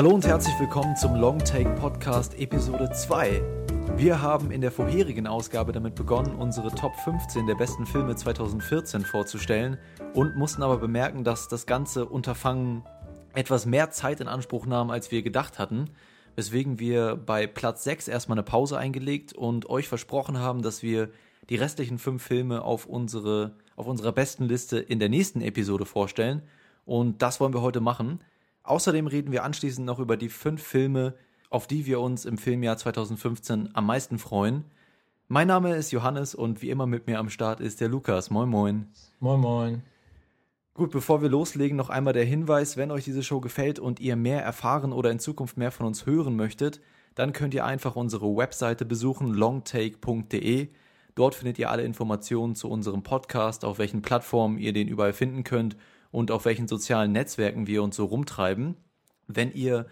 Hallo und herzlich willkommen zum Long Take Podcast Episode 2. Wir haben in der vorherigen Ausgabe damit begonnen, unsere Top 15 der besten Filme 2014 vorzustellen und mussten aber bemerken, dass das ganze Unterfangen etwas mehr Zeit in Anspruch nahm, als wir gedacht hatten, weswegen wir bei Platz 6 erstmal eine Pause eingelegt und euch versprochen haben, dass wir die restlichen fünf Filme auf, unsere, auf unserer besten Liste in der nächsten Episode vorstellen. Und das wollen wir heute machen. Außerdem reden wir anschließend noch über die fünf Filme, auf die wir uns im Filmjahr 2015 am meisten freuen. Mein Name ist Johannes und wie immer mit mir am Start ist der Lukas. Moin, moin. Moin, moin. Gut, bevor wir loslegen, noch einmal der Hinweis, wenn euch diese Show gefällt und ihr mehr erfahren oder in Zukunft mehr von uns hören möchtet, dann könnt ihr einfach unsere Webseite besuchen, longtake.de. Dort findet ihr alle Informationen zu unserem Podcast, auf welchen Plattformen ihr den überall finden könnt und auf welchen sozialen Netzwerken wir uns so rumtreiben. Wenn ihr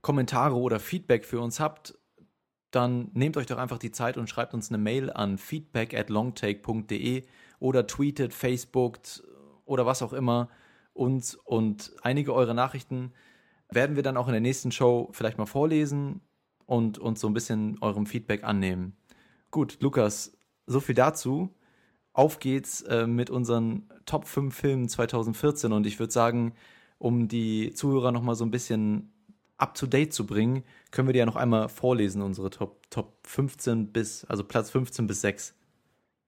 Kommentare oder Feedback für uns habt, dann nehmt euch doch einfach die Zeit und schreibt uns eine Mail an feedback at longtake.de oder tweetet, facebookt oder was auch immer uns und einige eurer Nachrichten werden wir dann auch in der nächsten Show vielleicht mal vorlesen und uns so ein bisschen eurem Feedback annehmen. Gut, Lukas, so viel dazu auf geht's äh, mit unseren Top 5 Filmen 2014 und ich würde sagen, um die Zuhörer noch mal so ein bisschen up to date zu bringen, können wir die ja noch einmal vorlesen, unsere Top, Top 15 bis, also Platz 15 bis 6.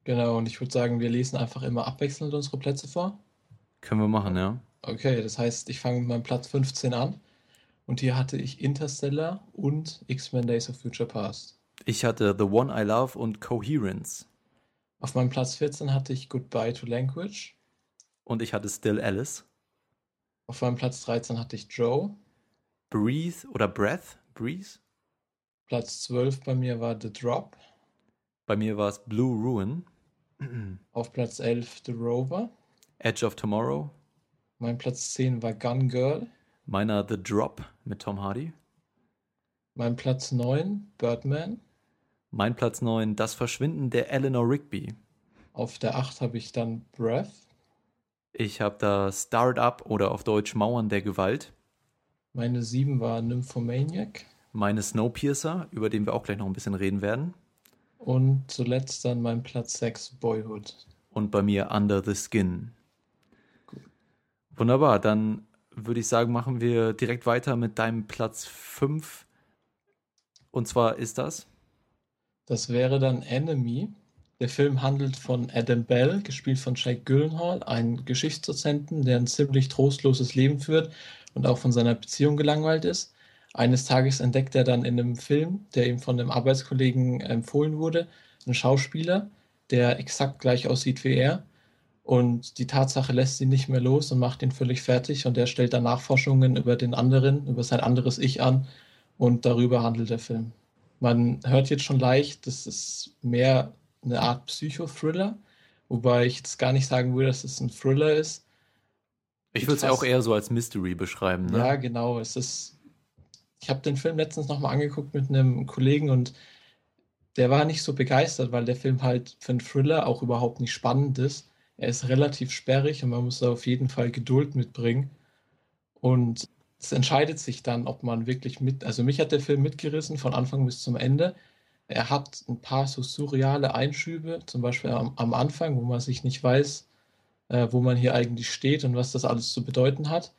Genau, und ich würde sagen, wir lesen einfach immer abwechselnd unsere Plätze vor. Können wir machen, ja. Okay, das heißt, ich fange mit meinem Platz 15 an. Und hier hatte ich Interstellar und X-Men Days of Future Past. Ich hatte The One I Love und Coherence. Auf meinem Platz 14 hatte ich Goodbye to Language. Und ich hatte Still Alice. Auf meinem Platz 13 hatte ich Joe. Breathe oder Breath? Breathe? Platz 12 bei mir war The Drop. Bei mir war es Blue Ruin. Auf Platz 11 The Rover. Edge of Tomorrow. Mein Platz 10 war Gun Girl. Meiner The Drop mit Tom Hardy. Mein Platz 9 Birdman. Mein Platz 9, Das Verschwinden der Eleanor Rigby. Auf der 8 habe ich dann Breath. Ich habe da Start-up oder auf Deutsch Mauern der Gewalt. Meine 7 war Nymphomaniac. Meine Snowpiercer, über den wir auch gleich noch ein bisschen reden werden. Und zuletzt dann mein Platz 6 Boyhood. Und bei mir Under the Skin. Gut. Wunderbar, dann würde ich sagen, machen wir direkt weiter mit deinem Platz 5. Und zwar ist das? Das wäre dann Enemy. Der Film handelt von Adam Bell, gespielt von Jake Gyllenhaal, einem Geschichtsdozenten, der ein ziemlich trostloses Leben führt und auch von seiner Beziehung gelangweilt ist. Eines Tages entdeckt er dann in einem Film, der ihm von einem Arbeitskollegen empfohlen wurde, einen Schauspieler, der exakt gleich aussieht wie er. Und die Tatsache lässt ihn nicht mehr los und macht ihn völlig fertig. Und er stellt dann Nachforschungen über den anderen, über sein anderes Ich an. Und darüber handelt der Film. Man hört jetzt schon leicht, das ist mehr eine Art Psychothriller, wobei ich jetzt gar nicht sagen würde, dass es ein Thriller ist. Ich würde es auch eher so als Mystery beschreiben. Ne? Ja, genau. Es ist. Ich habe den Film letztens nochmal angeguckt mit einem Kollegen und der war nicht so begeistert, weil der Film halt für einen Thriller auch überhaupt nicht spannend ist. Er ist relativ sperrig und man muss da auf jeden Fall Geduld mitbringen. Und es entscheidet sich dann, ob man wirklich mit, also mich hat der Film mitgerissen von Anfang bis zum Ende. Er hat ein paar so surreale Einschübe, zum Beispiel am, am Anfang, wo man sich nicht weiß, äh, wo man hier eigentlich steht und was das alles zu bedeuten hat.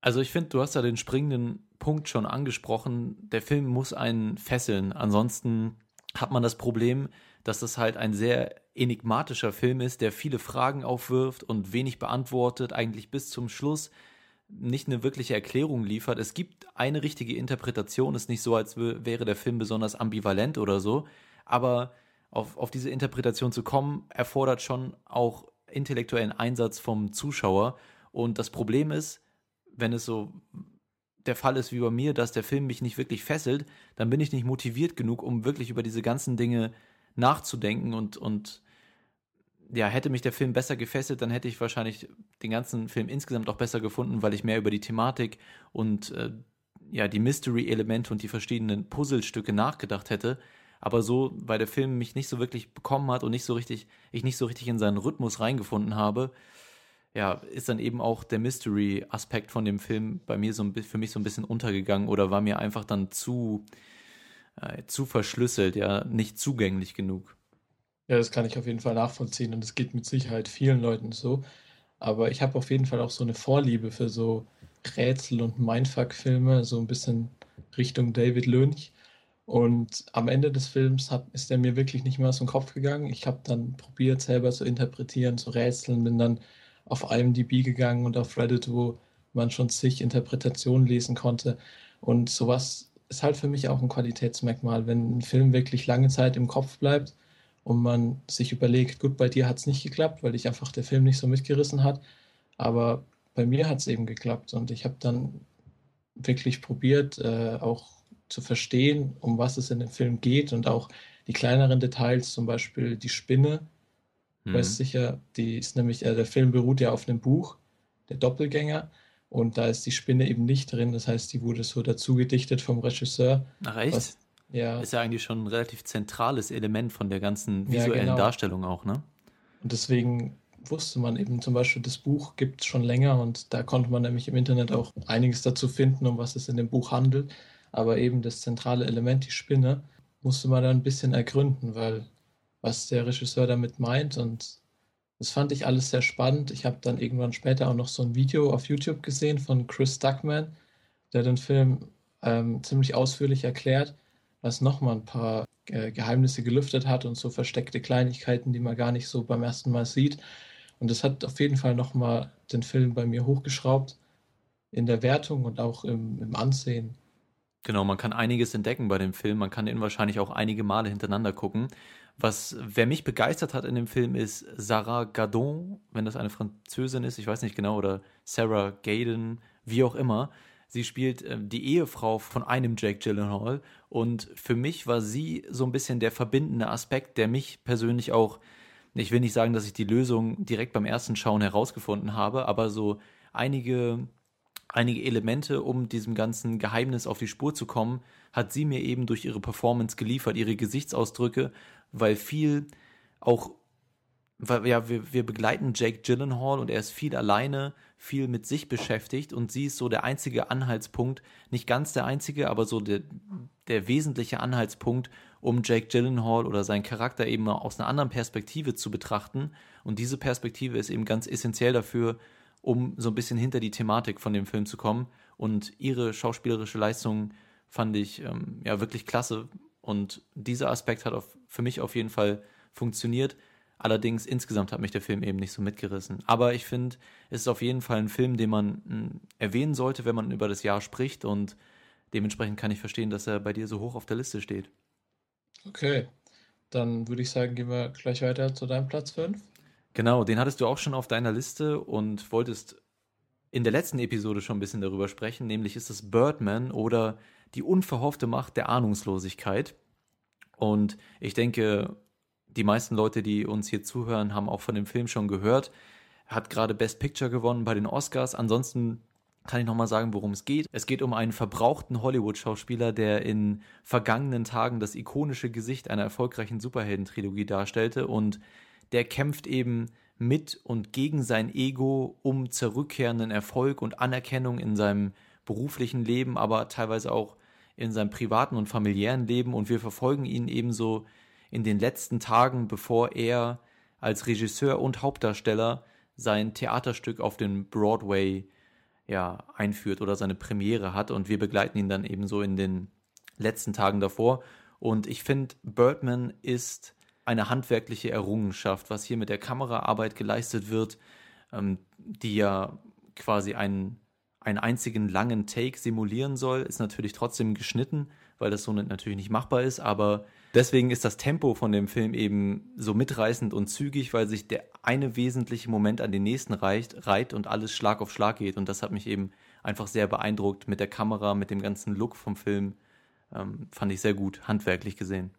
Also ich finde, du hast da den springenden Punkt schon angesprochen. Der Film muss einen fesseln. Ansonsten hat man das Problem, dass das halt ein sehr enigmatischer Film ist, der viele Fragen aufwirft und wenig beantwortet, eigentlich bis zum Schluss nicht eine wirkliche Erklärung liefert. Es gibt eine richtige Interpretation, ist nicht so, als wäre der Film besonders ambivalent oder so, aber auf, auf diese Interpretation zu kommen, erfordert schon auch intellektuellen Einsatz vom Zuschauer. Und das Problem ist, wenn es so der Fall ist wie bei mir, dass der Film mich nicht wirklich fesselt, dann bin ich nicht motiviert genug, um wirklich über diese ganzen Dinge nachzudenken und, und ja, hätte mich der Film besser gefesselt, dann hätte ich wahrscheinlich den ganzen Film insgesamt auch besser gefunden, weil ich mehr über die Thematik und äh, ja, die Mystery-Elemente und die verschiedenen Puzzlestücke nachgedacht hätte. Aber so, weil der Film mich nicht so wirklich bekommen hat und nicht so richtig, ich nicht so richtig in seinen Rhythmus reingefunden habe, ja, ist dann eben auch der Mystery-Aspekt von dem Film bei mir so ein, für mich so ein bisschen untergegangen oder war mir einfach dann zu, äh, zu verschlüsselt, ja, nicht zugänglich genug. Ja, das kann ich auf jeden Fall nachvollziehen und es geht mit Sicherheit vielen Leuten so. Aber ich habe auf jeden Fall auch so eine Vorliebe für so Rätsel- und Mindfuck-Filme, so ein bisschen Richtung David Lynch. Und am Ende des Films hat, ist er mir wirklich nicht mehr aus dem Kopf gegangen. Ich habe dann probiert, selber zu interpretieren, zu rätseln, bin dann auf IMDb gegangen und auf Reddit, wo man schon zig Interpretationen lesen konnte. Und sowas ist halt für mich auch ein Qualitätsmerkmal, wenn ein Film wirklich lange Zeit im Kopf bleibt und man sich überlegt, gut, bei dir hat es nicht geklappt, weil dich einfach der Film nicht so mitgerissen hat, aber bei mir hat es eben geklappt und ich habe dann wirklich probiert, äh, auch zu verstehen, um was es in dem Film geht und auch die kleineren Details, zum Beispiel die Spinne, Mhm. Weißt sicher, die ist nämlich, äh, der Film beruht ja auf einem Buch, der Doppelgänger, und da ist die Spinne eben nicht drin. Das heißt, die wurde so dazu gedichtet vom Regisseur. Ach echt? Was, ja. Ist ja eigentlich schon ein relativ zentrales Element von der ganzen visuellen ja, genau. Darstellung auch, ne? Und deswegen wusste man eben zum Beispiel, das Buch gibt es schon länger und da konnte man nämlich im Internet auch einiges dazu finden, um was es in dem Buch handelt. Aber eben das zentrale Element, die Spinne, musste man dann ein bisschen ergründen, weil was der Regisseur damit meint. Und das fand ich alles sehr spannend. Ich habe dann irgendwann später auch noch so ein Video auf YouTube gesehen von Chris Duckman, der den Film ähm, ziemlich ausführlich erklärt, was nochmal ein paar äh, Geheimnisse gelüftet hat und so versteckte Kleinigkeiten, die man gar nicht so beim ersten Mal sieht. Und das hat auf jeden Fall nochmal den Film bei mir hochgeschraubt in der Wertung und auch im, im Ansehen. Genau, man kann einiges entdecken bei dem Film. Man kann ihn wahrscheinlich auch einige Male hintereinander gucken. Was, wer mich begeistert hat in dem Film ist Sarah Gadon, wenn das eine Französin ist, ich weiß nicht genau, oder Sarah Gaden, wie auch immer. Sie spielt äh, die Ehefrau von einem Jake Gyllenhaal. Und für mich war sie so ein bisschen der verbindende Aspekt, der mich persönlich auch, ich will nicht sagen, dass ich die Lösung direkt beim ersten Schauen herausgefunden habe, aber so einige einige Elemente, um diesem ganzen Geheimnis auf die Spur zu kommen, hat sie mir eben durch ihre Performance geliefert, ihre Gesichtsausdrücke, weil viel auch, weil ja, wir, wir begleiten Jake Gyllenhaal und er ist viel alleine, viel mit sich beschäftigt und sie ist so der einzige Anhaltspunkt, nicht ganz der einzige, aber so der, der wesentliche Anhaltspunkt, um Jake Gyllenhaal oder seinen Charakter eben aus einer anderen Perspektive zu betrachten. Und diese Perspektive ist eben ganz essentiell dafür, um so ein bisschen hinter die Thematik von dem Film zu kommen. Und ihre schauspielerische Leistung fand ich ähm, ja wirklich klasse. Und dieser Aspekt hat auf, für mich auf jeden Fall funktioniert. Allerdings insgesamt hat mich der Film eben nicht so mitgerissen. Aber ich finde, es ist auf jeden Fall ein Film, den man mh, hm, erwähnen sollte, wenn man über das Jahr spricht. Und dementsprechend kann ich verstehen, dass er bei dir so hoch auf der Liste steht. Okay, dann würde ich sagen, gehen wir gleich weiter zu deinem Platz 5. Genau, den hattest du auch schon auf deiner Liste und wolltest in der letzten Episode schon ein bisschen darüber sprechen, nämlich ist es Birdman oder die unverhoffte Macht der Ahnungslosigkeit. Und ich denke, die meisten Leute, die uns hier zuhören, haben auch von dem Film schon gehört. Hat gerade Best Picture gewonnen bei den Oscars. Ansonsten kann ich nochmal sagen, worum es geht. Es geht um einen verbrauchten Hollywood-Schauspieler, der in vergangenen Tagen das ikonische Gesicht einer erfolgreichen Superheldentrilogie darstellte und der kämpft eben mit und gegen sein Ego um zurückkehrenden Erfolg und Anerkennung in seinem beruflichen Leben, aber teilweise auch in seinem privaten und familiären Leben und wir verfolgen ihn ebenso in den letzten Tagen, bevor er als Regisseur und Hauptdarsteller sein Theaterstück auf den Broadway ja einführt oder seine Premiere hat. Und wir begleiten ihn dann ebenso in den letzten Tagen davor. Und ich finde Birdman ist eine handwerkliche Errungenschaft, was hier mit der Kameraarbeit geleistet wird, ähm, die ja quasi einen, einen einzigen langen Take simulieren soll, ist natürlich trotzdem geschnitten, weil das so natürlich nicht machbar ist, aber deswegen ist das Tempo von dem Film eben so mitreißend und zügig, weil sich der eine wesentliche Moment an den nächsten reicht, reiht und alles Schlag auf Schlag geht und das hat mich eben einfach sehr beeindruckt mit der Kamera, mit dem ganzen Look vom Film, ähm, fand ich sehr gut, handwerklich gesehen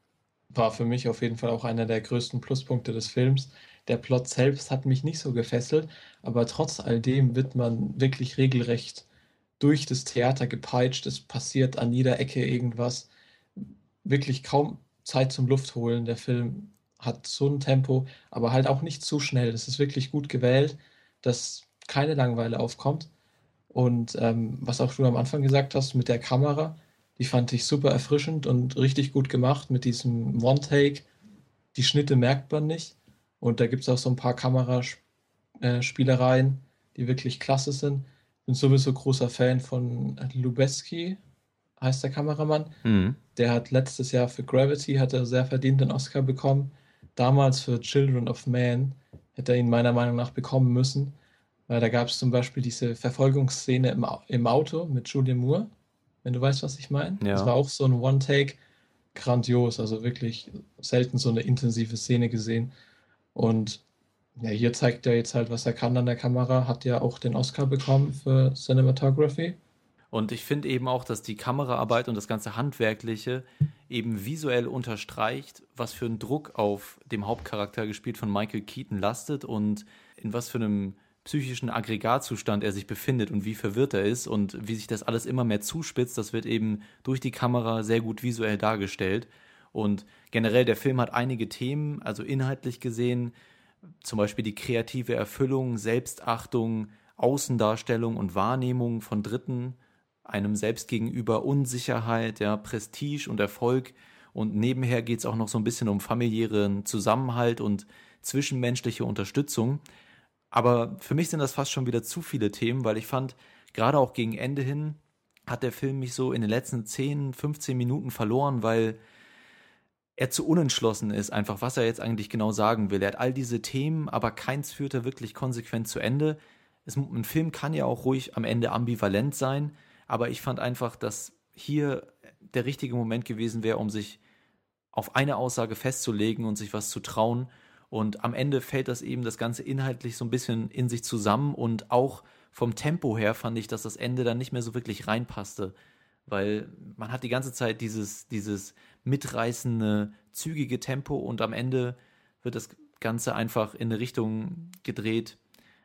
war für mich auf jeden Fall auch einer der größten Pluspunkte des Films. Der Plot selbst hat mich nicht so gefesselt, aber trotz all dem wird man wirklich regelrecht durch das Theater gepeitscht. Es passiert an jeder Ecke irgendwas. Wirklich kaum Zeit zum Luftholen. Der Film hat so ein Tempo, aber halt auch nicht zu schnell. Das ist wirklich gut gewählt, dass keine Langeweile aufkommt. Und ähm, was auch du am Anfang gesagt hast mit der Kamera, die fand ich super erfrischend und richtig gut gemacht mit diesem One-Take. Die Schnitte merkt man nicht. Und da gibt es auch so ein paar Kameraspielereien, äh, die wirklich klasse sind. Bin sowieso großer Fan von Lubeski, heißt der Kameramann. Mhm. Der hat letztes Jahr für Gravity hat er sehr verdient den Oscar bekommen. Damals für Children of Man hätte er ihn meiner Meinung nach bekommen müssen. Weil da gab es zum Beispiel diese Verfolgungsszene im, im Auto mit Julian Moore, wenn du weißt, was ich meine. Ja. Das war auch so ein One-Take, grandios, also wirklich selten so eine intensive Szene gesehen. Und ja, hier zeigt er jetzt halt, was er kann an der Kamera, hat ja auch den Oscar bekommen für Cinematography. Und ich finde eben auch, dass die Kameraarbeit und das ganze Handwerkliche eben visuell unterstreicht, was für ein Druck auf dem Hauptcharakter gespielt von Michael Keaton lastet und in was für einem psychischen Aggregatzustand er sich befindet und wie verwirrt er ist und wie sich das alles immer mehr zuspitzt, das wird eben durch die Kamera sehr gut visuell dargestellt. Und generell, der Film hat einige Themen, also inhaltlich gesehen, zum Beispiel die kreative Erfüllung, Selbstachtung, Außendarstellung und Wahrnehmung von Dritten, einem selbst gegenüber Unsicherheit, ja, Prestige und Erfolg. Und nebenher geht es auch noch so ein bisschen um familiären Zusammenhalt und zwischenmenschliche Unterstützung. Aber für mich sind das fast schon wieder zu viele Themen, weil ich fand, gerade auch gegen Ende hin hat der Film mich so in den letzten 10, 15 Minuten verloren, weil er zu unentschlossen ist, einfach was er jetzt eigentlich genau sagen will. Er hat all diese Themen, aber keins führt er wirklich konsequent zu Ende. Es, ein Film kann ja auch ruhig am Ende ambivalent sein, aber ich fand einfach, dass hier der richtige Moment gewesen wäre, um sich auf eine Aussage festzulegen und sich was zu trauen. Und am Ende fällt das eben das Ganze inhaltlich so ein bisschen in sich zusammen und auch vom Tempo her fand ich, dass das Ende dann nicht mehr so wirklich reinpasste. Weil man hat die ganze Zeit dieses, dieses mitreißende, zügige Tempo und am Ende wird das Ganze einfach in eine Richtung gedreht.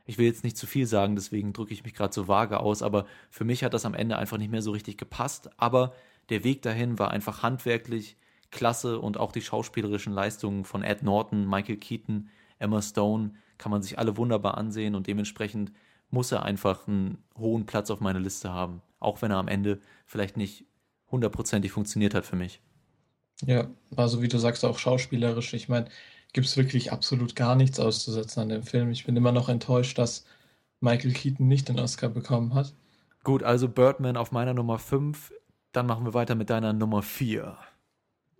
Ich will jetzt nicht zu viel sagen, deswegen drücke ich mich gerade so vage aus, aber für mich hat das am Ende einfach nicht mehr so richtig gepasst. Aber der Weg dahin war einfach handwerklich klasse und auch die schauspielerischen Leistungen von Ed Norton, Michael Keaton, Emma Stone kann man sich alle wunderbar ansehen und dementsprechend muss er einfach einen hohen Platz auf meiner Liste haben, auch wenn er am Ende vielleicht nicht hundertprozentig funktioniert hat für mich. Ja, also wie du sagst, auch schauspielerisch. Ich meine, gibt es wirklich absolut gar nichts auszusetzen an dem Film. Ich bin immer noch enttäuscht, dass Michael Keaton nicht den Oscar bekommen hat. Gut, also Birdman auf meiner Nummer 5. Dann machen wir weiter mit deiner Nummer 4.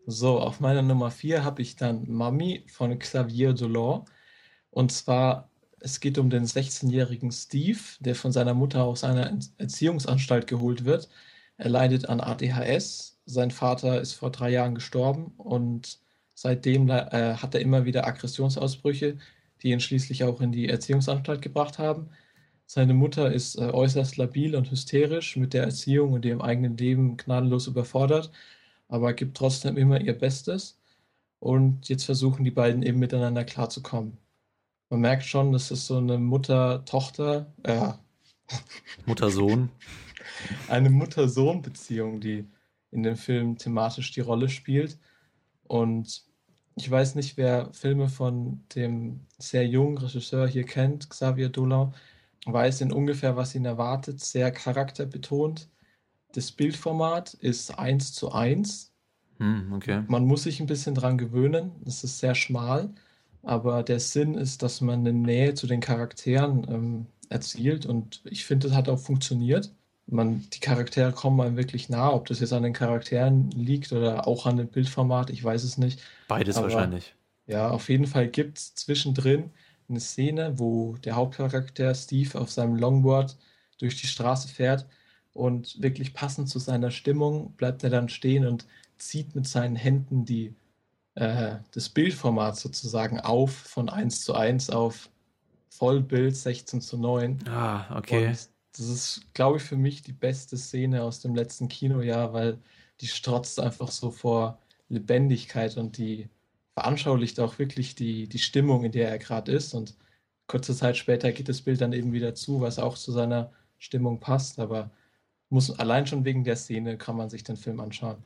So, auf meiner Nummer 4 habe ich dann Mami von Xavier Dolan. Und zwar, es geht um den 16-jährigen Steve, der von seiner Mutter aus einer Erziehungsanstalt geholt wird. Er leidet an ADHS. Sein Vater ist vor drei Jahren gestorben und seitdem äh, hat er immer wieder Aggressionsausbrüche, die ihn schließlich auch in die Erziehungsanstalt gebracht haben. Seine Mutter ist äh, äußerst labil und hysterisch mit der Erziehung und dem eigenen Leben gnadenlos überfordert aber gibt trotzdem immer ihr Bestes. Und jetzt versuchen die beiden eben miteinander klarzukommen. Man merkt schon, das ist so eine Mutter-Tochter, äh, Mutter-Sohn. eine Mutter-Sohn-Beziehung, die in dem Film thematisch die Rolle spielt. Und ich weiß nicht, wer Filme von dem sehr jungen Regisseur hier kennt, Xavier Dolan, weiß in ungefähr, was ihn erwartet, sehr charakterbetont das Bildformat ist 1 zu 1. Hm, okay. Man muss sich ein bisschen dran gewöhnen. Es ist sehr schmal, aber der Sinn ist, dass man eine Nähe zu den Charakteren ähm, erzielt und ich finde, das hat auch funktioniert. Man, die Charaktere kommen einem wirklich nah, ob das jetzt an den Charakteren liegt oder auch an dem Bildformat, ich weiß es nicht. Beides aber, wahrscheinlich. Ja, auf jeden Fall gibt es zwischendrin eine Szene, wo der Hauptcharakter Steve auf seinem Longboard durch die Straße fährt und wirklich passend zu seiner Stimmung bleibt er dann stehen und zieht mit seinen Händen die, äh, das Bildformat sozusagen auf von 1 zu 1 auf Vollbild 16 zu 9. Ah, okay. Und das ist, glaube ich, für mich die beste Szene aus dem letzten Kinojahr, weil die strotzt einfach so vor Lebendigkeit und die veranschaulicht auch wirklich die, die Stimmung, in der er gerade ist. Und kurze Zeit später geht das Bild dann eben wieder zu, was auch zu seiner Stimmung passt. Aber muss allein schon wegen der Szene kann man sich den Film anschauen.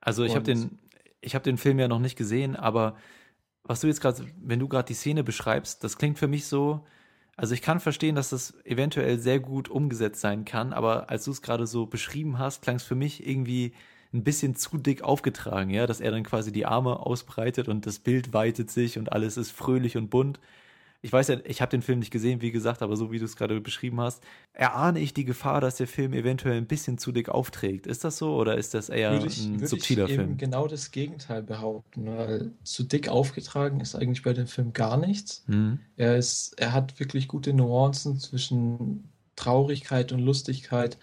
Also ich habe den, ich habe den Film ja noch nicht gesehen, aber was du jetzt gerade, wenn du gerade die Szene beschreibst, das klingt für mich so, Also ich kann verstehen, dass das eventuell sehr gut umgesetzt sein kann, aber als du es gerade so beschrieben hast, klang es für mich irgendwie ein bisschen zu dick aufgetragen, ja, dass er dann quasi die Arme ausbreitet und das Bild weitet sich und alles ist fröhlich und bunt ich weiß ja, ich habe den Film nicht gesehen, wie gesagt, aber so wie du es gerade beschrieben hast, erahne ich die Gefahr, dass der Film eventuell ein bisschen zu dick aufträgt. Ist das so oder ist das eher ich, ein würde subtiler ich Film? eben genau das Gegenteil behaupten, weil zu dick aufgetragen ist eigentlich bei dem Film gar nichts. Mhm. Er ist, er hat wirklich gute Nuancen zwischen Traurigkeit und Lustigkeit.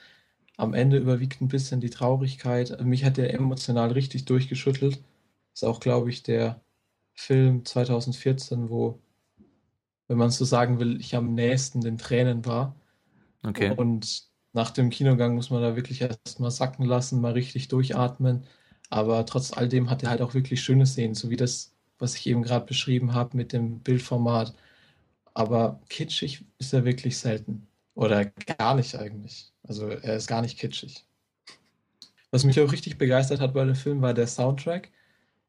Am Ende überwiegt ein bisschen die Traurigkeit. Mich hat er emotional richtig durchgeschüttelt. Ist auch, glaube ich, der Film 2014, wo wenn man so sagen will, ich am nächsten den Tränen war. Okay. Und nach dem Kinogang muss man da wirklich erst mal sacken lassen, mal richtig durchatmen. Aber trotz all dem hat er halt auch wirklich schöne Szenen, so wie das, was ich eben gerade beschrieben habe mit dem Bildformat. Aber kitschig ist er wirklich selten. Oder gar nicht eigentlich. Also er ist gar nicht kitschig. Was mich auch richtig begeistert hat bei dem Film war der Soundtrack.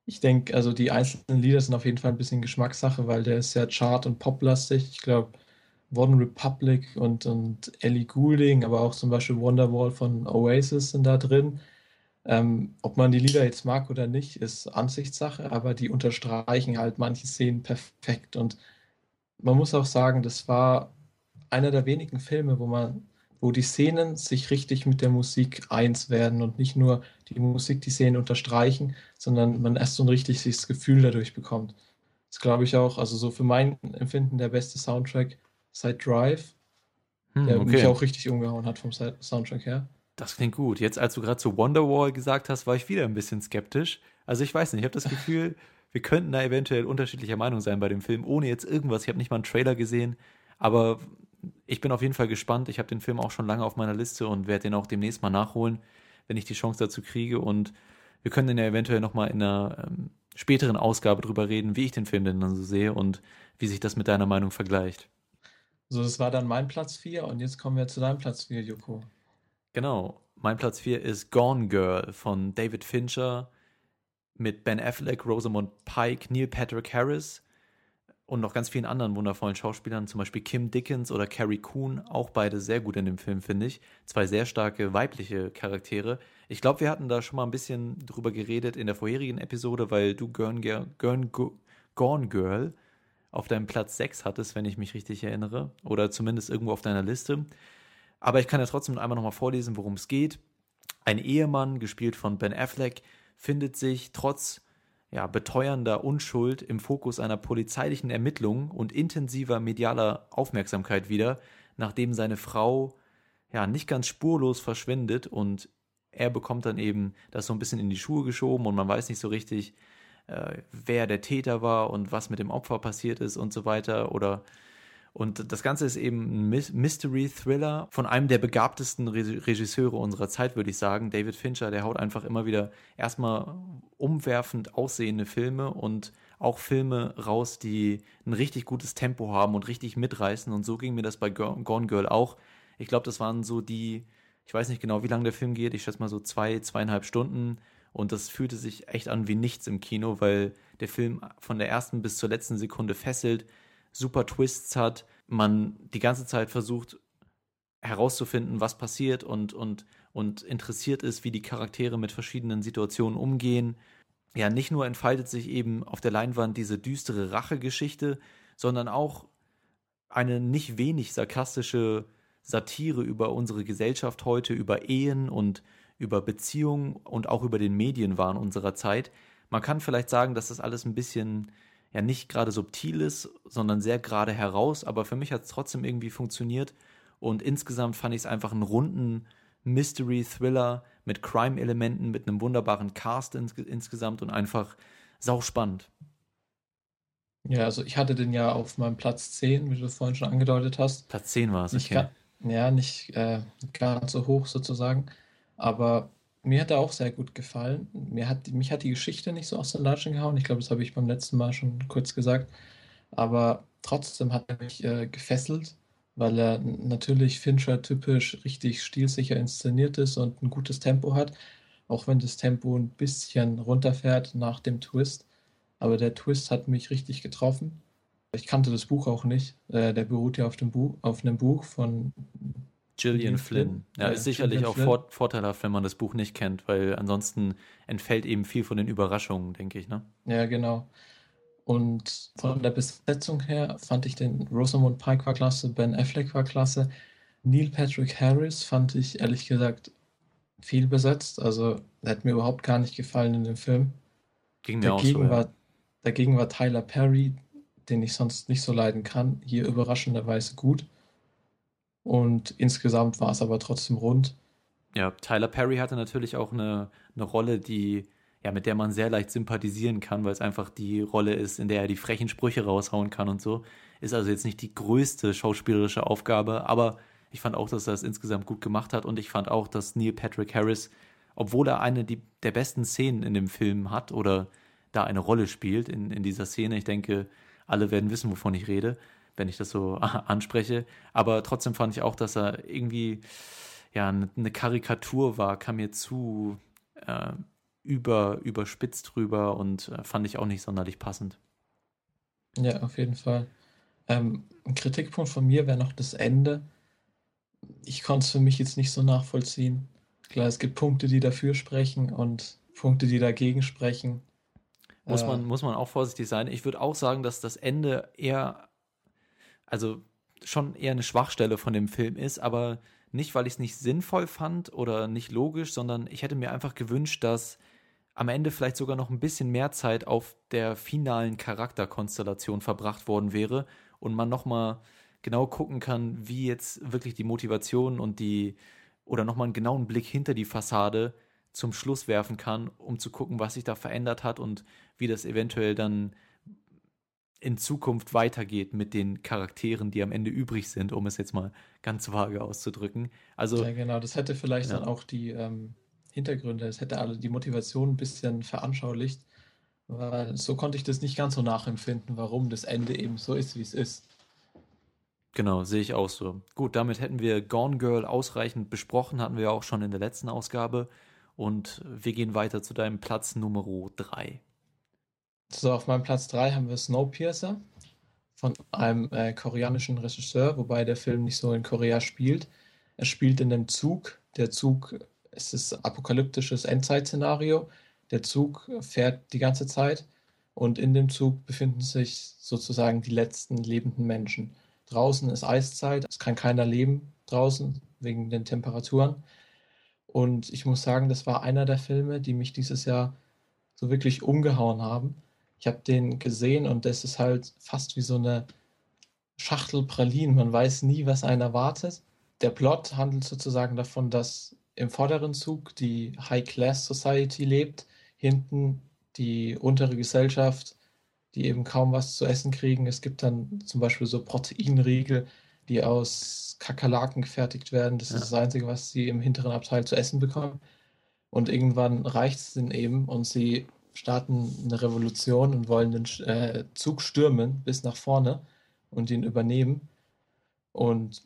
Ich denke, also die einzelnen Lieder sind auf jeden Fall ein bisschen Geschmackssache, weil der ist sehr chart- und poplastig. Ich glaube, One Republic und, und Ellie Goulding, aber auch zum Beispiel Wonderwall von Oasis sind da drin. Ähm, ob man die Lieder jetzt mag oder nicht, ist Ansichtssache, aber die unterstreichen halt manche Szenen perfekt. Und man muss auch sagen, das war einer der wenigen Filme, wo man wo die Szenen sich richtig mit der Musik eins werden und nicht nur die Musik die Szenen unterstreichen, sondern man erst so ein richtig das Gefühl dadurch bekommt. Das glaube ich auch, also so für mein Empfinden der beste Soundtrack seit Drive, Hm, der mich okay. auch richtig umgehauen hat vom Soundtrack her. Das klingt gut. Jetzt, als du gerade zu Wonderwall gesagt hast, war ich wieder ein bisschen skeptisch. Also ich weiß nicht, ich habe das Gefühl, wir könnten da eventuell unterschiedlicher Meinung sein bei dem Film, ohne jetzt irgendwas. Ich habe nicht mal einen Trailer gesehen, aber ich bin auf jeden Fall gespannt. Ich habe den Film auch schon lange auf meiner Liste und werde den auch demnächst mal nachholen, wenn ich die Chance dazu kriege. Und wir können dann ja eventuell nochmal in einer ähm, späteren Ausgabe drüber reden, wie ich den Film denn dann so sehe und wie sich das mit deiner Meinung vergleicht. So, das war dann mein Platz 4 und jetzt kommen wir zu deinem Platz 4, Joko. Genau. Mein Platz 4 ist Gone Girl von David Fincher mit Ben Affleck, Rosamund Pike, Neil Patrick Harris und noch ganz vielen anderen wundervollen Schauspielern, zum Beispiel Kim Dickens oder Carrie Coon, auch beide sehr gut in dem Film, finde ich. Zwei sehr starke weibliche Charaktere. Ich glaube, wir hatten da schon mal ein bisschen drüber geredet in der vorherigen Episode, weil du Gone, Go- Gone Girl auf deinem Platz 6 hattest, wenn ich mich richtig erinnere, oder zumindest irgendwo auf deiner Liste. Aber ich kann ja trotzdem einmal nochmal vorlesen, worum es geht. Ein Ehemann, gespielt von Ben Affleck, findet sich trotz ja, beteuernder Unschuld im Fokus einer polizeilichen Ermittlung und intensiver medialer Aufmerksamkeit wieder, nachdem seine Frau ja nicht ganz spurlos verschwindet und er bekommt dann eben das so ein bisschen in die Schuhe geschoben und man weiß nicht so richtig, äh, wer der Täter war und was mit dem Opfer passiert ist und so weiter oder und das Ganze ist eben ein Mys- Mystery-Thriller von einem der begabtesten Re Regisseure unserer Zeit, würde ich sagen. David Fincher, der haut einfach immer wieder erstmal umwerfend aussehende Filme und auch Filme raus, die ein richtig gutes Tempo haben und richtig mitreißen. Und so ging mir das bei Go- Gone Girl auch. Ich glaube, das waren so die, ich weiß nicht genau, wie lange der Film geht. Ich schätze mal so zwei, zweieinhalb Stunden. Und das fühlte sich echt an wie nichts im Kino, weil der Film von der ersten bis zur letzten Sekunde fesselt, super Twists hat, man die ganze Zeit versucht herauszufinden, was passiert und, und, und interessiert ist, wie die Charaktere mit verschiedenen Situationen umgehen. Ja, nicht nur entfaltet sich eben auf der Leinwand diese düstere Rachegeschichte, sondern auch eine nicht wenig sarkastische Satire über unsere Gesellschaft heute, über Ehen und über Beziehungen und auch über den Medienwahn unserer Zeit. Man kann vielleicht sagen, dass das alles ein bisschen ja nicht gerade subtil ist, sondern sehr gerade heraus, aber für mich hat es trotzdem irgendwie funktioniert und insgesamt fand ich es einfach einen runden Mystery-Thriller mit Crime-Elementen, mit einem wunderbaren Cast ins insgesamt und einfach sauspannend. Ja, also ich hatte den ja auf meinem Platz 10, wie du vorhin schon angedeutet hast. Platz 10 war es, Nicht, okay. ga, ja, nicht äh, ganz so hoch sozusagen, aber mir hat er auch sehr gut gefallen. Mir hat, mich hat die Geschichte nicht so aus den Latschen gehauen. Ich glaube, das habe ich beim letzten Mal schon kurz gesagt. Aber trotzdem hat er mich äh, gefesselt, weil er natürlich Fincher-typisch richtig stilsicher inszeniert ist und ein gutes Tempo hat. Auch wenn das Tempo ein bisschen runterfährt nach dem Twist. Aber der Twist hat mich richtig getroffen. ich kannte das Buch auch nicht. Äh, der beruht ja auf dem Buch, auf einem Buch von Gillian Flynn. Ja, ist sicherlich Gillian auch Flynn. vorteilhaft, wenn man das Buch nicht kennt, weil ansonsten entfällt eben viel von den Überraschungen, denke ich, ne? Ja, genau. Und von der Besetzung her fand ich den Rosamund Pike war klasse, Ben Affleck war klasse. Neil Patrick Harris fand ich ehrlich gesagt viel besetzt. Also, er hat mir überhaupt gar nicht gefallen in dem Film. Ging mir dagegen, auch so, ja. war, dagegen war Tyler Perry, den ich sonst nicht so leiden kann, hier überraschenderweise gut. Und insgesamt war es aber trotzdem rund. Ja, Tyler Perry hatte natürlich auch eine, eine Rolle, die, ja, mit der man sehr leicht sympathisieren kann, weil es einfach die Rolle ist, in der er die frechen Sprüche raushauen kann und so. Ist also jetzt nicht die größte schauspielerische Aufgabe, aber ich fand auch, dass er es insgesamt gut gemacht hat und ich fand auch, dass Neil Patrick Harris, obwohl er eine die, der besten Szenen in dem Film hat oder da eine Rolle spielt in, in dieser Szene, ich denke, alle werden wissen, wovon ich rede, wenn ich das so anspreche. Aber trotzdem fand ich auch, dass er irgendwie ja eine Karikatur war, kam mir zu äh, über, überspitzt drüber und äh, fand ich auch nicht sonderlich passend. Ja, auf jeden Fall. Ähm, ein Kritikpunkt von mir wäre noch das Ende. Ich konnte es für mich jetzt nicht so nachvollziehen. Klar, es gibt Punkte, die dafür sprechen und Punkte, die dagegen sprechen. Muss, äh, man, muss man auch vorsichtig sein. Ich würde auch sagen, dass das Ende eher also schon eher eine Schwachstelle von dem Film ist, aber nicht, weil ich es nicht sinnvoll fand oder nicht logisch, sondern ich hätte mir einfach gewünscht, dass am Ende vielleicht sogar noch ein bisschen mehr Zeit auf der finalen Charakterkonstellation verbracht worden wäre und man nochmal genau gucken kann, wie jetzt wirklich die Motivation und die oder nochmal einen genauen Blick hinter die Fassade zum Schluss werfen kann, um zu gucken, was sich da verändert hat und wie das eventuell dann in Zukunft weitergeht mit den Charakteren, die am Ende übrig sind, um es jetzt mal ganz vage auszudrücken. Also, ja, genau, das hätte vielleicht ja. dann auch die ähm, Hintergründe, es hätte alle die Motivation ein bisschen veranschaulicht, weil so konnte ich das nicht ganz so nachempfinden, warum das Ende eben so ist, wie es ist. Genau, sehe ich auch so. Gut, damit hätten wir Gone Girl ausreichend besprochen, hatten wir auch schon in der letzten Ausgabe. Und wir gehen weiter zu deinem Platz Nummer 3. So, auf meinem Platz 3 haben wir Snowpiercer von einem äh, koreanischen Regisseur, wobei der Film nicht so in Korea spielt. Er spielt in einem Zug. Der Zug, es ist ein apokalyptisches Endzeitszenario. Der Zug fährt die ganze Zeit und in dem Zug befinden sich sozusagen die letzten lebenden Menschen. Draußen ist Eiszeit, es kann keiner leben draußen wegen den Temperaturen. Und ich muss sagen, das war einer der Filme, die mich dieses Jahr so wirklich umgehauen haben ich habe den gesehen und das ist halt fast wie so eine Schachtel Pralinen. Man weiß nie, was einen erwartet. Der Plot handelt sozusagen davon, dass im vorderen Zug die High Class Society lebt, hinten die untere Gesellschaft, die eben kaum was zu essen kriegen. Es gibt dann zum Beispiel so Proteinriegel, die aus Kakerlaken gefertigt werden. Das ja. ist das Einzige, was sie im hinteren Abteil zu essen bekommen. Und irgendwann reicht es ihnen eben und sie starten eine Revolution und wollen den äh, Zug stürmen bis nach vorne und ihn übernehmen. Und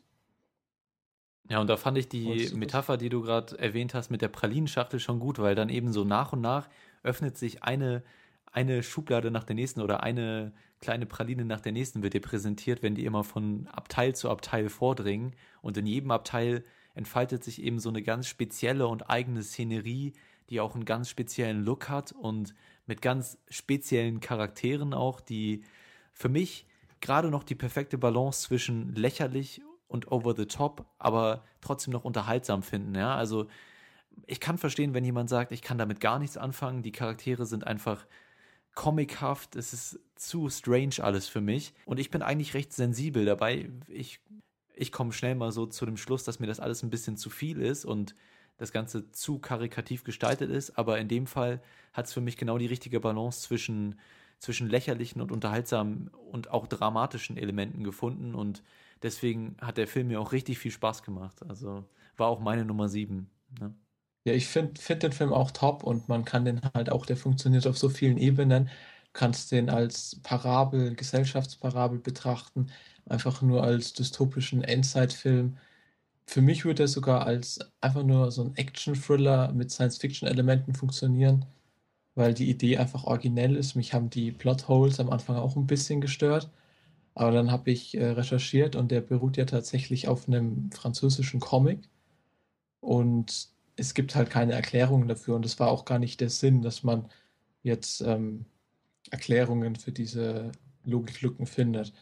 ja, und da fand ich die Metapher, die du gerade erwähnt hast, mit der Pralinenschachtel schon gut, weil dann eben so nach und nach öffnet sich eine, eine Schublade nach der nächsten oder eine kleine Praline nach der nächsten wird dir präsentiert, wenn die immer von Abteil zu Abteil vordringen. Und in jedem Abteil entfaltet sich eben so eine ganz spezielle und eigene Szenerie, die auch einen ganz speziellen Look hat und mit ganz speziellen Charakteren auch, die für mich gerade noch die perfekte Balance zwischen lächerlich und over the top, aber trotzdem noch unterhaltsam finden. Ja, also ich kann verstehen, wenn jemand sagt, ich kann damit gar nichts anfangen. Die Charaktere sind einfach comichaft. Es ist zu strange alles für mich. Und ich bin eigentlich recht sensibel dabei. Ich, ich komme schnell mal so zu dem Schluss, dass mir das alles ein bisschen zu viel ist und das Ganze zu karikativ gestaltet ist, aber in dem Fall hat es für mich genau die richtige Balance zwischen, zwischen lächerlichen und unterhaltsamen und auch dramatischen Elementen gefunden und deswegen hat der Film mir auch richtig viel Spaß gemacht. Also war auch meine Nummer sieben. Ne? Ja, ich finde find den Film auch top und man kann den halt auch, der funktioniert auf so vielen Ebenen. Du kannst den als Parabel, Gesellschaftsparabel betrachten, einfach nur als dystopischen Endzeitfilm für mich würde er sogar als einfach nur so ein Action-Thriller mit Science-Fiction-Elementen funktionieren, weil die Idee einfach originell ist. Mich haben die Plotholes am Anfang auch ein bisschen gestört. Aber dann habe ich äh, recherchiert und der beruht ja tatsächlich auf einem französischen Comic. Und es gibt halt keine Erklärungen dafür. Und es war auch gar nicht der Sinn, dass man jetzt ähm, Erklärungen für diese Logiklücken findet.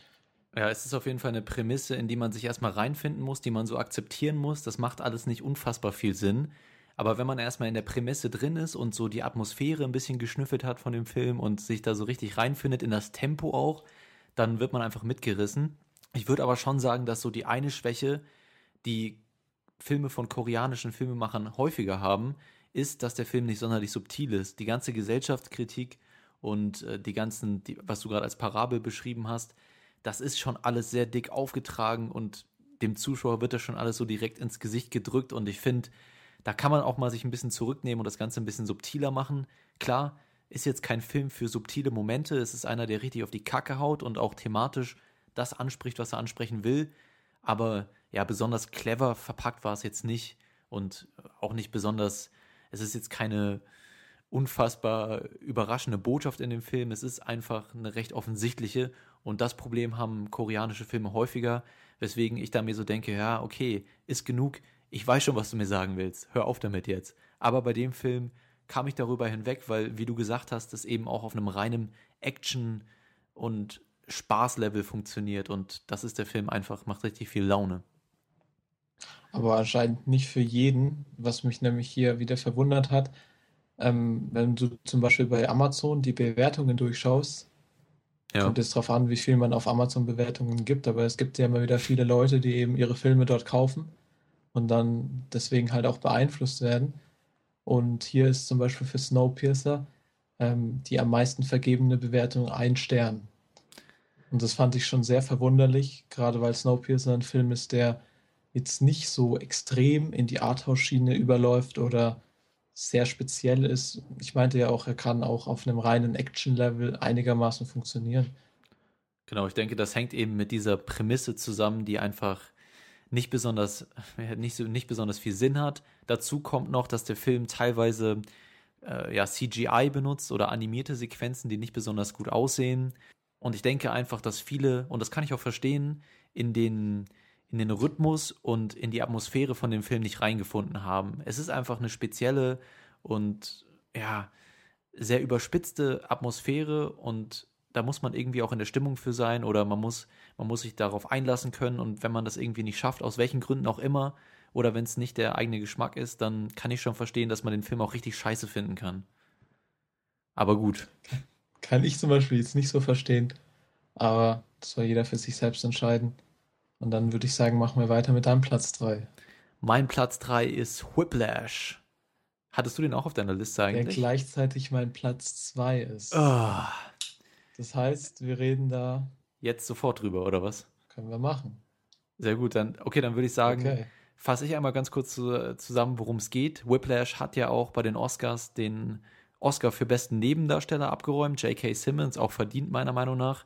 Ja, es ist auf jeden Fall eine Prämisse, in die man sich erstmal reinfinden muss, die man so akzeptieren muss. Das macht alles nicht unfassbar viel Sinn. Aber wenn man erstmal in der Prämisse drin ist und so die Atmosphäre ein bisschen geschnüffelt hat von dem Film und sich da so richtig reinfindet, in das Tempo auch, dann wird man einfach mitgerissen. Ich würde aber schon sagen, dass so die eine Schwäche, die Filme von koreanischen Filmemachern häufiger haben, ist, dass der Film nicht sonderlich subtil ist. Die ganze Gesellschaftskritik und äh, die ganzen, die, was du gerade als Parabel beschrieben hast, das ist schon alles sehr dick aufgetragen und dem Zuschauer wird das schon alles so direkt ins Gesicht gedrückt und ich finde, da kann man auch mal sich ein bisschen zurücknehmen und das Ganze ein bisschen subtiler machen. Klar, ist jetzt kein Film für subtile Momente. Es ist einer, der richtig auf die Kacke haut und auch thematisch das anspricht, was er ansprechen will. Aber ja, besonders clever verpackt war es jetzt nicht und auch nicht besonders, es ist jetzt keine unfassbar überraschende Botschaft in dem Film. Es ist einfach eine recht offensichtliche und das Problem haben koreanische Filme häufiger, weswegen ich da mir so denke, ja, okay, ist genug. Ich weiß schon, was du mir sagen willst. Hör auf damit jetzt. Aber bei dem Film kam ich darüber hinweg, weil, wie du gesagt hast, das eben auch auf einem reinen Action- und Spaßlevel funktioniert und das ist der Film einfach, macht richtig viel Laune. Aber anscheinend nicht für jeden, was mich nämlich hier wieder verwundert hat. Ähm, wenn du zum Beispiel bei Amazon die Bewertungen durchschaust, ja. kommt es darauf an, wie viel man auf Amazon Bewertungen gibt, aber es gibt ja immer wieder viele Leute, die eben ihre Filme dort kaufen und dann deswegen halt auch beeinflusst werden. Und hier ist zum Beispiel für Snowpiercer ähm, die am meisten vergebene Bewertung ein Stern. Und das fand ich schon sehr verwunderlich, gerade weil Snowpiercer ein Film ist, der jetzt nicht so extrem in die Arthouse-Schiene überläuft oder sehr speziell ist. Ich meinte ja auch, er kann auch auf einem reinen Action-Level einigermaßen funktionieren. Genau, ich denke, das hängt eben mit dieser Prämisse zusammen, die einfach nicht besonders, nicht, so, nicht besonders viel Sinn hat. Dazu kommt noch, dass der Film teilweise äh, ja, CGI benutzt oder animierte Sequenzen, die nicht besonders gut aussehen. Und ich denke einfach, dass viele, und das kann ich auch verstehen, in den, in den Rhythmus und in die Atmosphäre von dem Film nicht reingefunden haben. Es ist einfach eine spezielle und ja, sehr überspitzte Atmosphäre und da muss man irgendwie auch in der Stimmung für sein oder man muss, man muss sich darauf einlassen können und wenn man das irgendwie nicht schafft, aus welchen Gründen auch immer, oder wenn es nicht der eigene Geschmack ist, dann kann ich schon verstehen, dass man den Film auch richtig scheiße finden kann. Aber gut. Kann ich zum Beispiel jetzt nicht so verstehen, aber das soll jeder für sich selbst entscheiden. Und dann würde ich sagen, machen wir weiter mit deinem Platz 3. Mein Platz 3 ist Whiplash. Hattest du den auch auf deiner Liste eigentlich? Der gleichzeitig mein Platz 2 ist. Oh. Das heißt, wir reden da. Jetzt sofort drüber, oder was? Können wir machen. Sehr gut, dann, okay, dann würde ich sagen, okay. fasse ich einmal ganz kurz zusammen, worum es geht. Whiplash hat ja auch bei den Oscars den Oscar für besten Nebendarsteller abgeräumt. J.K. Simmons auch verdient, meiner Meinung nach.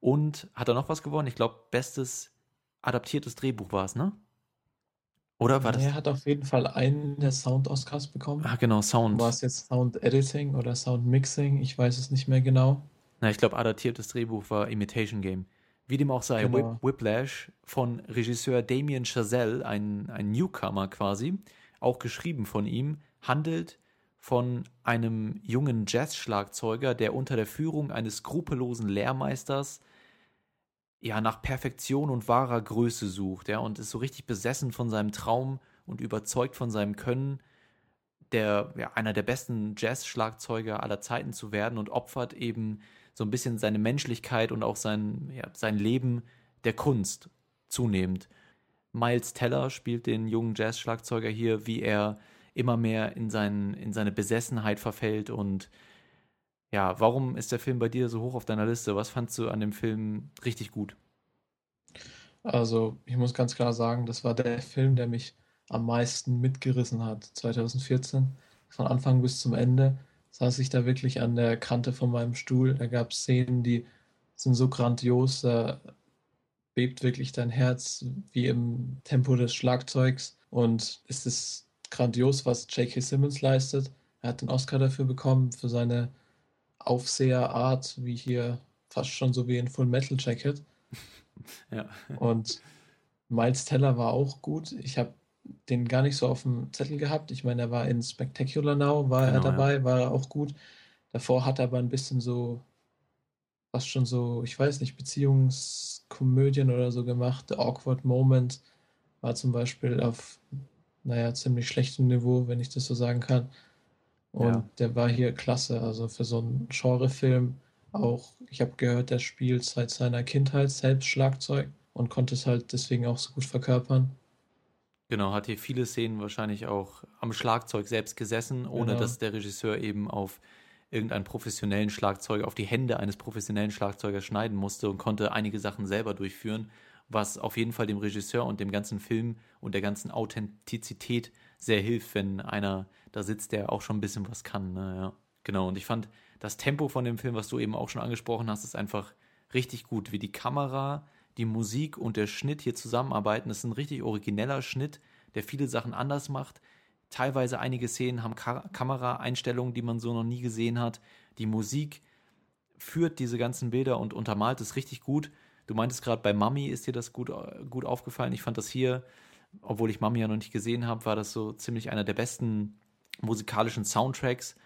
Und hat er noch was gewonnen? Ich glaube, bestes adaptiertes Drehbuch war es, ne? Oder war das? Er hat auf jeden Fall einen der Sound-Oscars bekommen. Ah, genau, Sound. War es jetzt Sound Editing oder Sound Mixing? Ich weiß es nicht mehr genau. Na, ich glaube, adaptiertes Drehbuch war Imitation Game. Wie dem auch sei, genau. Whip, Whiplash von Regisseur Damien Chazelle, ein, ein Newcomer quasi, auch geschrieben von ihm, handelt von einem jungen Jazz-Schlagzeuger, der unter der Führung eines skrupellosen Lehrmeisters ja nach Perfektion und wahrer Größe sucht, ja, und ist so richtig besessen von seinem Traum und überzeugt von seinem Können, der ja, einer der besten Jazz-Schlagzeuger aller Zeiten zu werden und opfert eben so ein bisschen seine Menschlichkeit und auch sein, ja, sein Leben der Kunst zunehmend. Miles Teller spielt den jungen Jazz-Schlagzeuger hier, wie er immer mehr in, seinen, in seine Besessenheit verfällt und ja, warum ist der Film bei dir so hoch auf deiner Liste? Was fandst du an dem Film richtig gut? Also, ich muss ganz klar sagen, das war der Film, der mich am meisten mitgerissen hat, 2014. Von Anfang bis zum Ende saß ich da wirklich an der Kante von meinem Stuhl. Da gab es Szenen, die sind so grandios, da bebt wirklich dein Herz wie im Tempo des Schlagzeugs. Und es ist grandios, was J.K. Simmons leistet. Er hat den Oscar dafür bekommen, für seine Aufseherart, wie hier fast schon so wie in Full Metal Jacket. ja. Und Miles Teller war auch gut. Ich habe den gar nicht so auf dem Zettel gehabt. Ich meine, er war in Spectacular Now, war genau, er dabei, ja. war er auch gut. Davor hat er aber ein bisschen so, fast schon so, ich weiß nicht, Beziehungskomödien oder so gemacht. The Awkward Moment war zum Beispiel auf, naja, ziemlich schlechtem Niveau, wenn ich das so sagen kann. Und ja. der war hier klasse. Also für so einen Genrefilm auch, ich habe gehört, der spielt seit seiner Kindheit selbst Schlagzeug und konnte es halt deswegen auch so gut verkörpern. Genau, hat hier viele Szenen wahrscheinlich auch am Schlagzeug selbst gesessen, ohne genau. dass der Regisseur eben auf irgendeinen professionellen Schlagzeuger, auf die Hände eines professionellen Schlagzeugers schneiden musste und konnte einige Sachen selber durchführen, was auf jeden Fall dem Regisseur und dem ganzen Film und der ganzen Authentizität sehr hilft, wenn einer da sitzt, der auch schon ein bisschen was kann. Ne? Ja. Genau, und ich fand das Tempo von dem Film, was du eben auch schon angesprochen hast, ist einfach richtig gut, wie die Kamera, die Musik und der Schnitt hier zusammenarbeiten. Das ist ein richtig origineller Schnitt, der viele Sachen anders macht. Teilweise einige Szenen haben Ka Kameraeinstellungen, die man so noch nie gesehen hat. Die Musik führt diese ganzen Bilder und untermalt es richtig gut. Du meintest gerade, bei Mummy ist dir das gut, gut aufgefallen. Ich fand das hier, obwohl ich Mummy ja noch nicht gesehen habe, war das so ziemlich einer der besten musikalischen Soundtracks,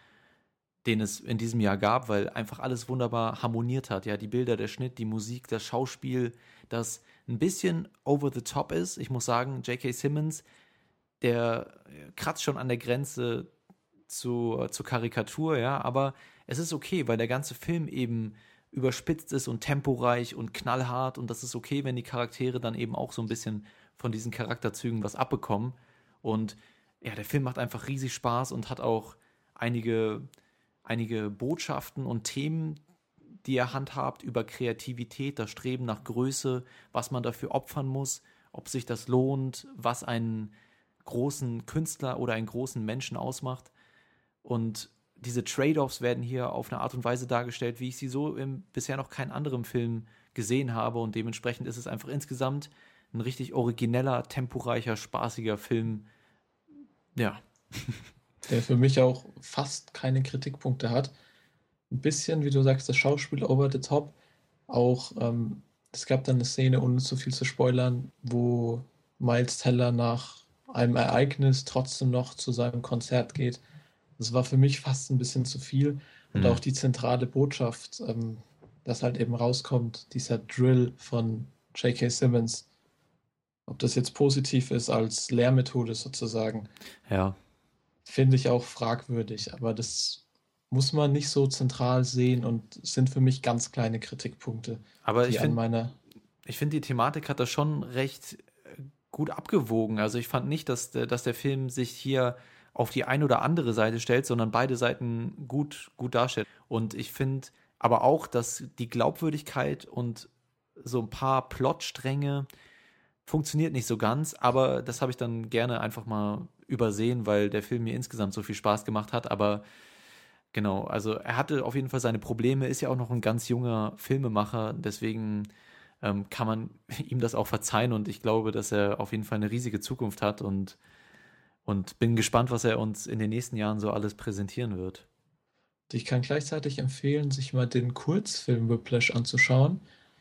den es in diesem Jahr gab, weil einfach alles wunderbar harmoniert hat. Ja, die Bilder, der Schnitt, die Musik, das Schauspiel, das ein bisschen over the top ist. Ich muss sagen, J.K. Simmons, der kratzt schon an der Grenze zu, zur Karikatur, ja, aber es ist okay, weil der ganze Film eben überspitzt ist und temporeich und knallhart und das ist okay, wenn die Charaktere dann eben auch so ein bisschen von diesen Charakterzügen was abbekommen. Und ja, der Film macht einfach riesig Spaß und hat auch einige einige Botschaften und Themen, die er handhabt über Kreativität, das Streben nach Größe, was man dafür opfern muss, ob sich das lohnt, was einen großen Künstler oder einen großen Menschen ausmacht. Und diese Trade-offs werden hier auf eine Art und Weise dargestellt, wie ich sie so im bisher noch keinen anderen Film gesehen habe. Und dementsprechend ist es einfach insgesamt ein richtig origineller, temporeicher, spaßiger Film. Ja. der für mich auch fast keine Kritikpunkte hat. Ein bisschen, wie du sagst, das Schauspiel over the top. Auch ähm, es gab dann eine Szene, ohne zu viel zu spoilern, wo Miles Teller nach einem Ereignis trotzdem noch zu seinem Konzert geht. Das war für mich fast ein bisschen zu viel. Und mhm. auch die zentrale Botschaft, ähm, dass halt eben rauskommt, dieser Drill von J.K. Simmons. Ob das jetzt positiv ist als Lehrmethode sozusagen. Ja finde ich auch fragwürdig, aber das muss man nicht so zentral sehen und sind für mich ganz kleine Kritikpunkte. Aber ich finde, ich finde, die Thematik hat das schon recht äh, gut abgewogen. Also ich fand nicht, dass, dass der Film sich hier auf die eine oder andere Seite stellt, sondern beide Seiten gut, gut darstellt. Und ich finde aber auch, dass die Glaubwürdigkeit und so ein paar Plotstränge funktioniert nicht so ganz, aber das habe ich dann gerne einfach mal übersehen, weil der Film mir insgesamt so viel Spaß gemacht hat. Aber genau, also er hatte auf jeden Fall seine Probleme, ist ja auch noch ein ganz junger Filmemacher, deswegen ähm, kann man ihm das auch verzeihen und ich glaube, dass er auf jeden Fall eine riesige Zukunft hat und, und bin gespannt, was er uns in den nächsten Jahren so alles präsentieren wird. Ich kann gleichzeitig empfehlen, sich mal den Kurzfilm Whiplash anzuschauen.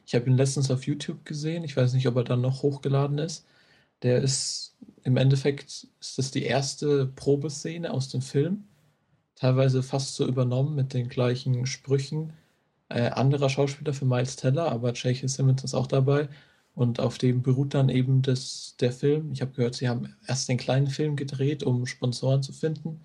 Ich habe ihn letztens auf YouTube gesehen. Ich weiß nicht, ob er dann noch hochgeladen ist. Der ist im Endeffekt ist das die erste Probeszene aus dem Film. Teilweise fast so übernommen mit den gleichen Sprüchen. Äh, anderer Schauspieler für Miles Teller, aber J.K. Simmons ist auch dabei. Und auf dem beruht dann eben das, der Film. Ich habe gehört, sie haben erst den kleinen Film gedreht, um Sponsoren zu finden.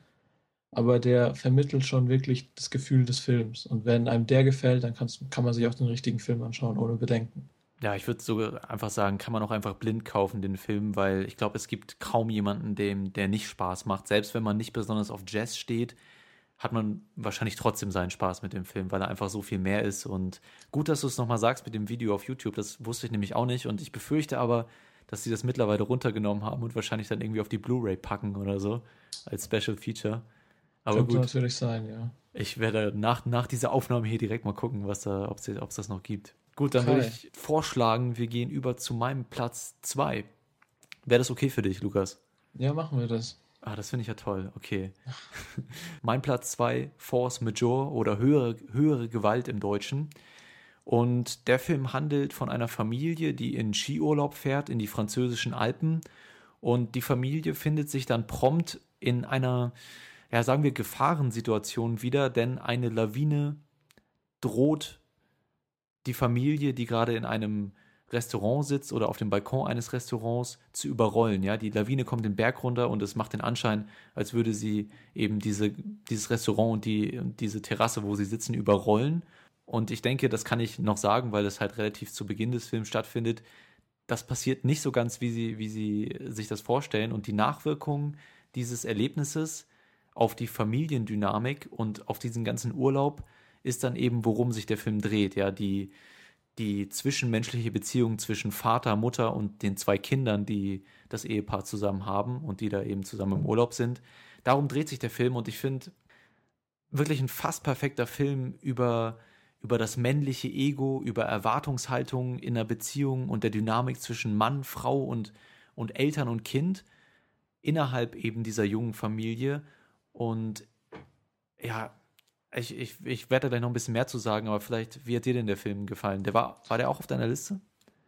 Aber der vermittelt schon wirklich das Gefühl des Films. Und wenn einem der gefällt, dann kann man sich auch den richtigen Film anschauen, ohne Bedenken. Ja, ich würde sogar einfach sagen, kann man auch einfach blind kaufen, den Film, weil ich glaube, es gibt kaum jemanden, dem der nicht Spaß macht. Selbst wenn man nicht besonders auf Jazz steht, hat man wahrscheinlich trotzdem seinen Spaß mit dem Film, weil er einfach so viel mehr ist. Und gut, dass du es nochmal sagst mit dem Video auf YouTube, das wusste ich nämlich auch nicht. Und ich befürchte aber, dass sie das mittlerweile runtergenommen haben und wahrscheinlich dann irgendwie auf die Blu-ray packen oder so, als Special Feature. Aber Könnte gut. natürlich sein, ja. Ich werde nach, nach dieser Aufnahme hier direkt mal gucken, was da, ob es das noch gibt. Gut, dann würde ich vorschlagen, wir gehen über zu meinem Platz 2. Wäre das okay für dich, Lukas? Ja, machen wir das. Ah, das finde ich ja toll. Okay. mein Platz 2, Force Major oder höhere, höhere Gewalt im Deutschen. Und der Film handelt von einer Familie, die in Skiurlaub fährt in die französischen Alpen. Und die Familie findet sich dann prompt in einer, ja, sagen wir, Gefahrensituation wieder, denn eine Lawine droht die Familie, die gerade in einem Restaurant sitzt oder auf dem Balkon eines Restaurants zu überrollen. Ja, die Lawine kommt den Berg runter und es macht den Anschein, als würde sie eben diese, dieses Restaurant und die, diese Terrasse, wo sie sitzen, überrollen. Und ich denke, das kann ich noch sagen, weil es halt relativ zu Beginn des Films stattfindet. Das passiert nicht so ganz, wie sie, wie sie sich das vorstellen. Und die Nachwirkungen dieses Erlebnisses auf die Familiendynamik und auf diesen ganzen Urlaub ist dann eben, worum sich der Film dreht. Ja, die, die zwischenmenschliche Beziehung zwischen Vater, Mutter und den zwei Kindern, die das Ehepaar zusammen haben und die da eben zusammen im Urlaub sind. Darum dreht sich der Film und ich finde wirklich ein fast perfekter Film über, über das männliche Ego, über Erwartungshaltungen in der Beziehung und der Dynamik zwischen Mann, Frau und, und Eltern und Kind innerhalb eben dieser jungen Familie. Und ja, ich, ich, ich werde da gleich noch ein bisschen mehr zu sagen, aber vielleicht, wie hat dir denn der Film gefallen? Der war, war der auch auf deiner Liste?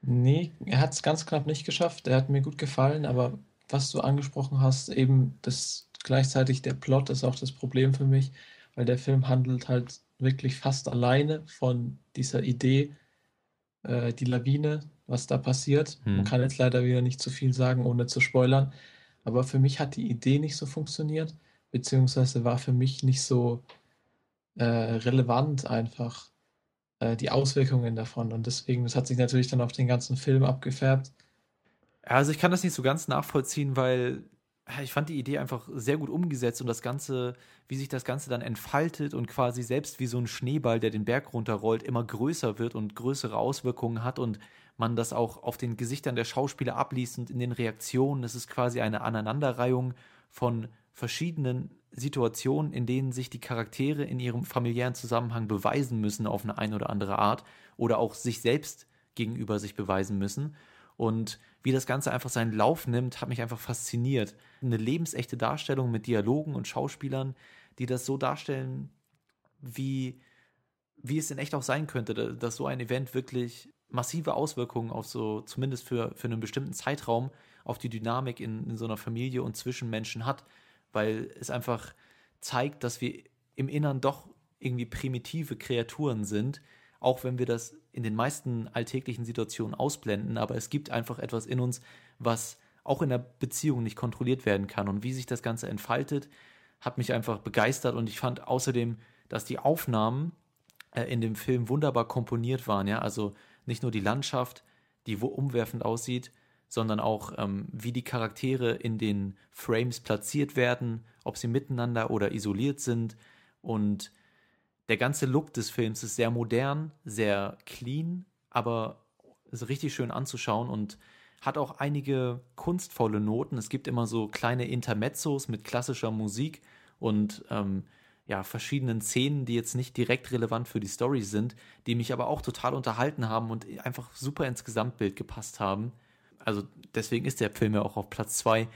Nee, er hat es ganz knapp nicht geschafft. Er hat mir gut gefallen, aber was du angesprochen hast, eben das gleichzeitig der Plot ist auch das Problem für mich, weil der Film handelt halt wirklich fast alleine von dieser Idee, äh, die Lawine, was da passiert. Hm. Man kann jetzt leider wieder nicht zu viel sagen, ohne zu spoilern. Aber für mich hat die Idee nicht so funktioniert, beziehungsweise war für mich nicht so äh, relevant einfach äh, die Auswirkungen davon. Und deswegen, das hat sich natürlich dann auf den ganzen Film abgefärbt. Also ich kann das nicht so ganz nachvollziehen, weil ich fand die Idee einfach sehr gut umgesetzt und das Ganze, wie sich das Ganze dann entfaltet und quasi selbst wie so ein Schneeball, der den Berg runterrollt, immer größer wird und größere Auswirkungen hat und man das auch auf den Gesichtern der Schauspieler abliest und in den Reaktionen. Es ist quasi eine Aneinanderreihung von verschiedenen Situationen, in denen sich die Charaktere in ihrem familiären Zusammenhang beweisen müssen auf eine, eine oder andere Art oder auch sich selbst gegenüber sich beweisen müssen. Und wie das Ganze einfach seinen Lauf nimmt, hat mich einfach fasziniert. Eine lebensechte Darstellung mit Dialogen und Schauspielern, die das so darstellen, wie, wie es in echt auch sein könnte, dass so ein Event wirklich massive Auswirkungen auf so, zumindest für, für einen bestimmten Zeitraum, auf die Dynamik in, in so einer Familie und zwischen Menschen hat weil es einfach zeigt, dass wir im Innern doch irgendwie primitive Kreaturen sind, auch wenn wir das in den meisten alltäglichen Situationen ausblenden, aber es gibt einfach etwas in uns, was auch in der Beziehung nicht kontrolliert werden kann. Und wie sich das Ganze entfaltet, hat mich einfach begeistert. Und ich fand außerdem, dass die Aufnahmen äh, in dem Film wunderbar komponiert waren, ja, also nicht nur die Landschaft, die umwerfend aussieht, sondern auch, ähm, wie die Charaktere in den Frames platziert werden, ob sie miteinander oder isoliert sind. Und der ganze Look des Films ist sehr modern, sehr clean, aber ist richtig schön anzuschauen und hat auch einige kunstvolle Noten. Es gibt immer so kleine Intermezzos mit klassischer Musik und ähm, ja, verschiedenen Szenen, die jetzt nicht direkt relevant für die Story sind, die mich aber auch total unterhalten haben und einfach super ins Gesamtbild gepasst haben also deswegen ist der Film ja auch auf Platz 2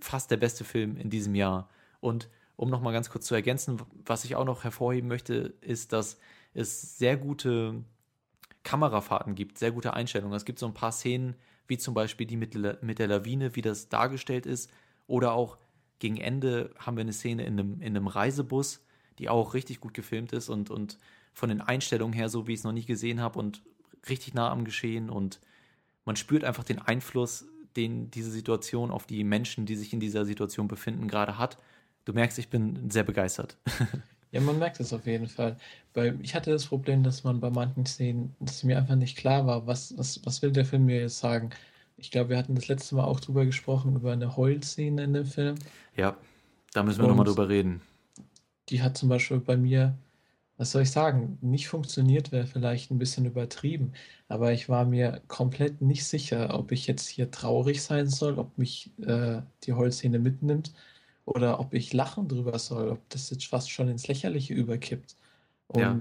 fast der beste Film in diesem Jahr. Und um nochmal ganz kurz zu ergänzen, was ich auch noch hervorheben möchte, ist, dass es sehr gute Kamerafahrten gibt, sehr gute Einstellungen. Es gibt so ein paar Szenen, wie zum Beispiel die mit, mit der Lawine, wie das dargestellt ist. Oder auch gegen Ende haben wir eine Szene in einem, in einem Reisebus, die auch richtig gut gefilmt ist und, und von den Einstellungen her, so wie ich es noch nie gesehen habe und richtig nah am Geschehen und man spürt einfach den Einfluss, den diese Situation auf die Menschen, die sich in dieser Situation befinden, gerade hat. Du merkst, ich bin sehr begeistert. Ja, man merkt es auf jeden Fall. Weil ich hatte das Problem, dass man bei manchen Szenen, dass mir einfach nicht klar war, was, was, was will der Film mir jetzt sagen. Ich glaube, wir hatten das letzte Mal auch drüber gesprochen, über eine Heulszene in dem Film. Ja, da müssen wir nochmal drüber reden. Die hat zum Beispiel bei mir was soll ich sagen, nicht funktioniert, wäre vielleicht ein bisschen übertrieben. Aber ich war mir komplett nicht sicher, ob ich jetzt hier traurig sein soll, ob mich äh, die Holzszene mitnimmt oder ob ich lachen drüber soll, ob das jetzt fast schon ins Lächerliche überkippt. Und ja.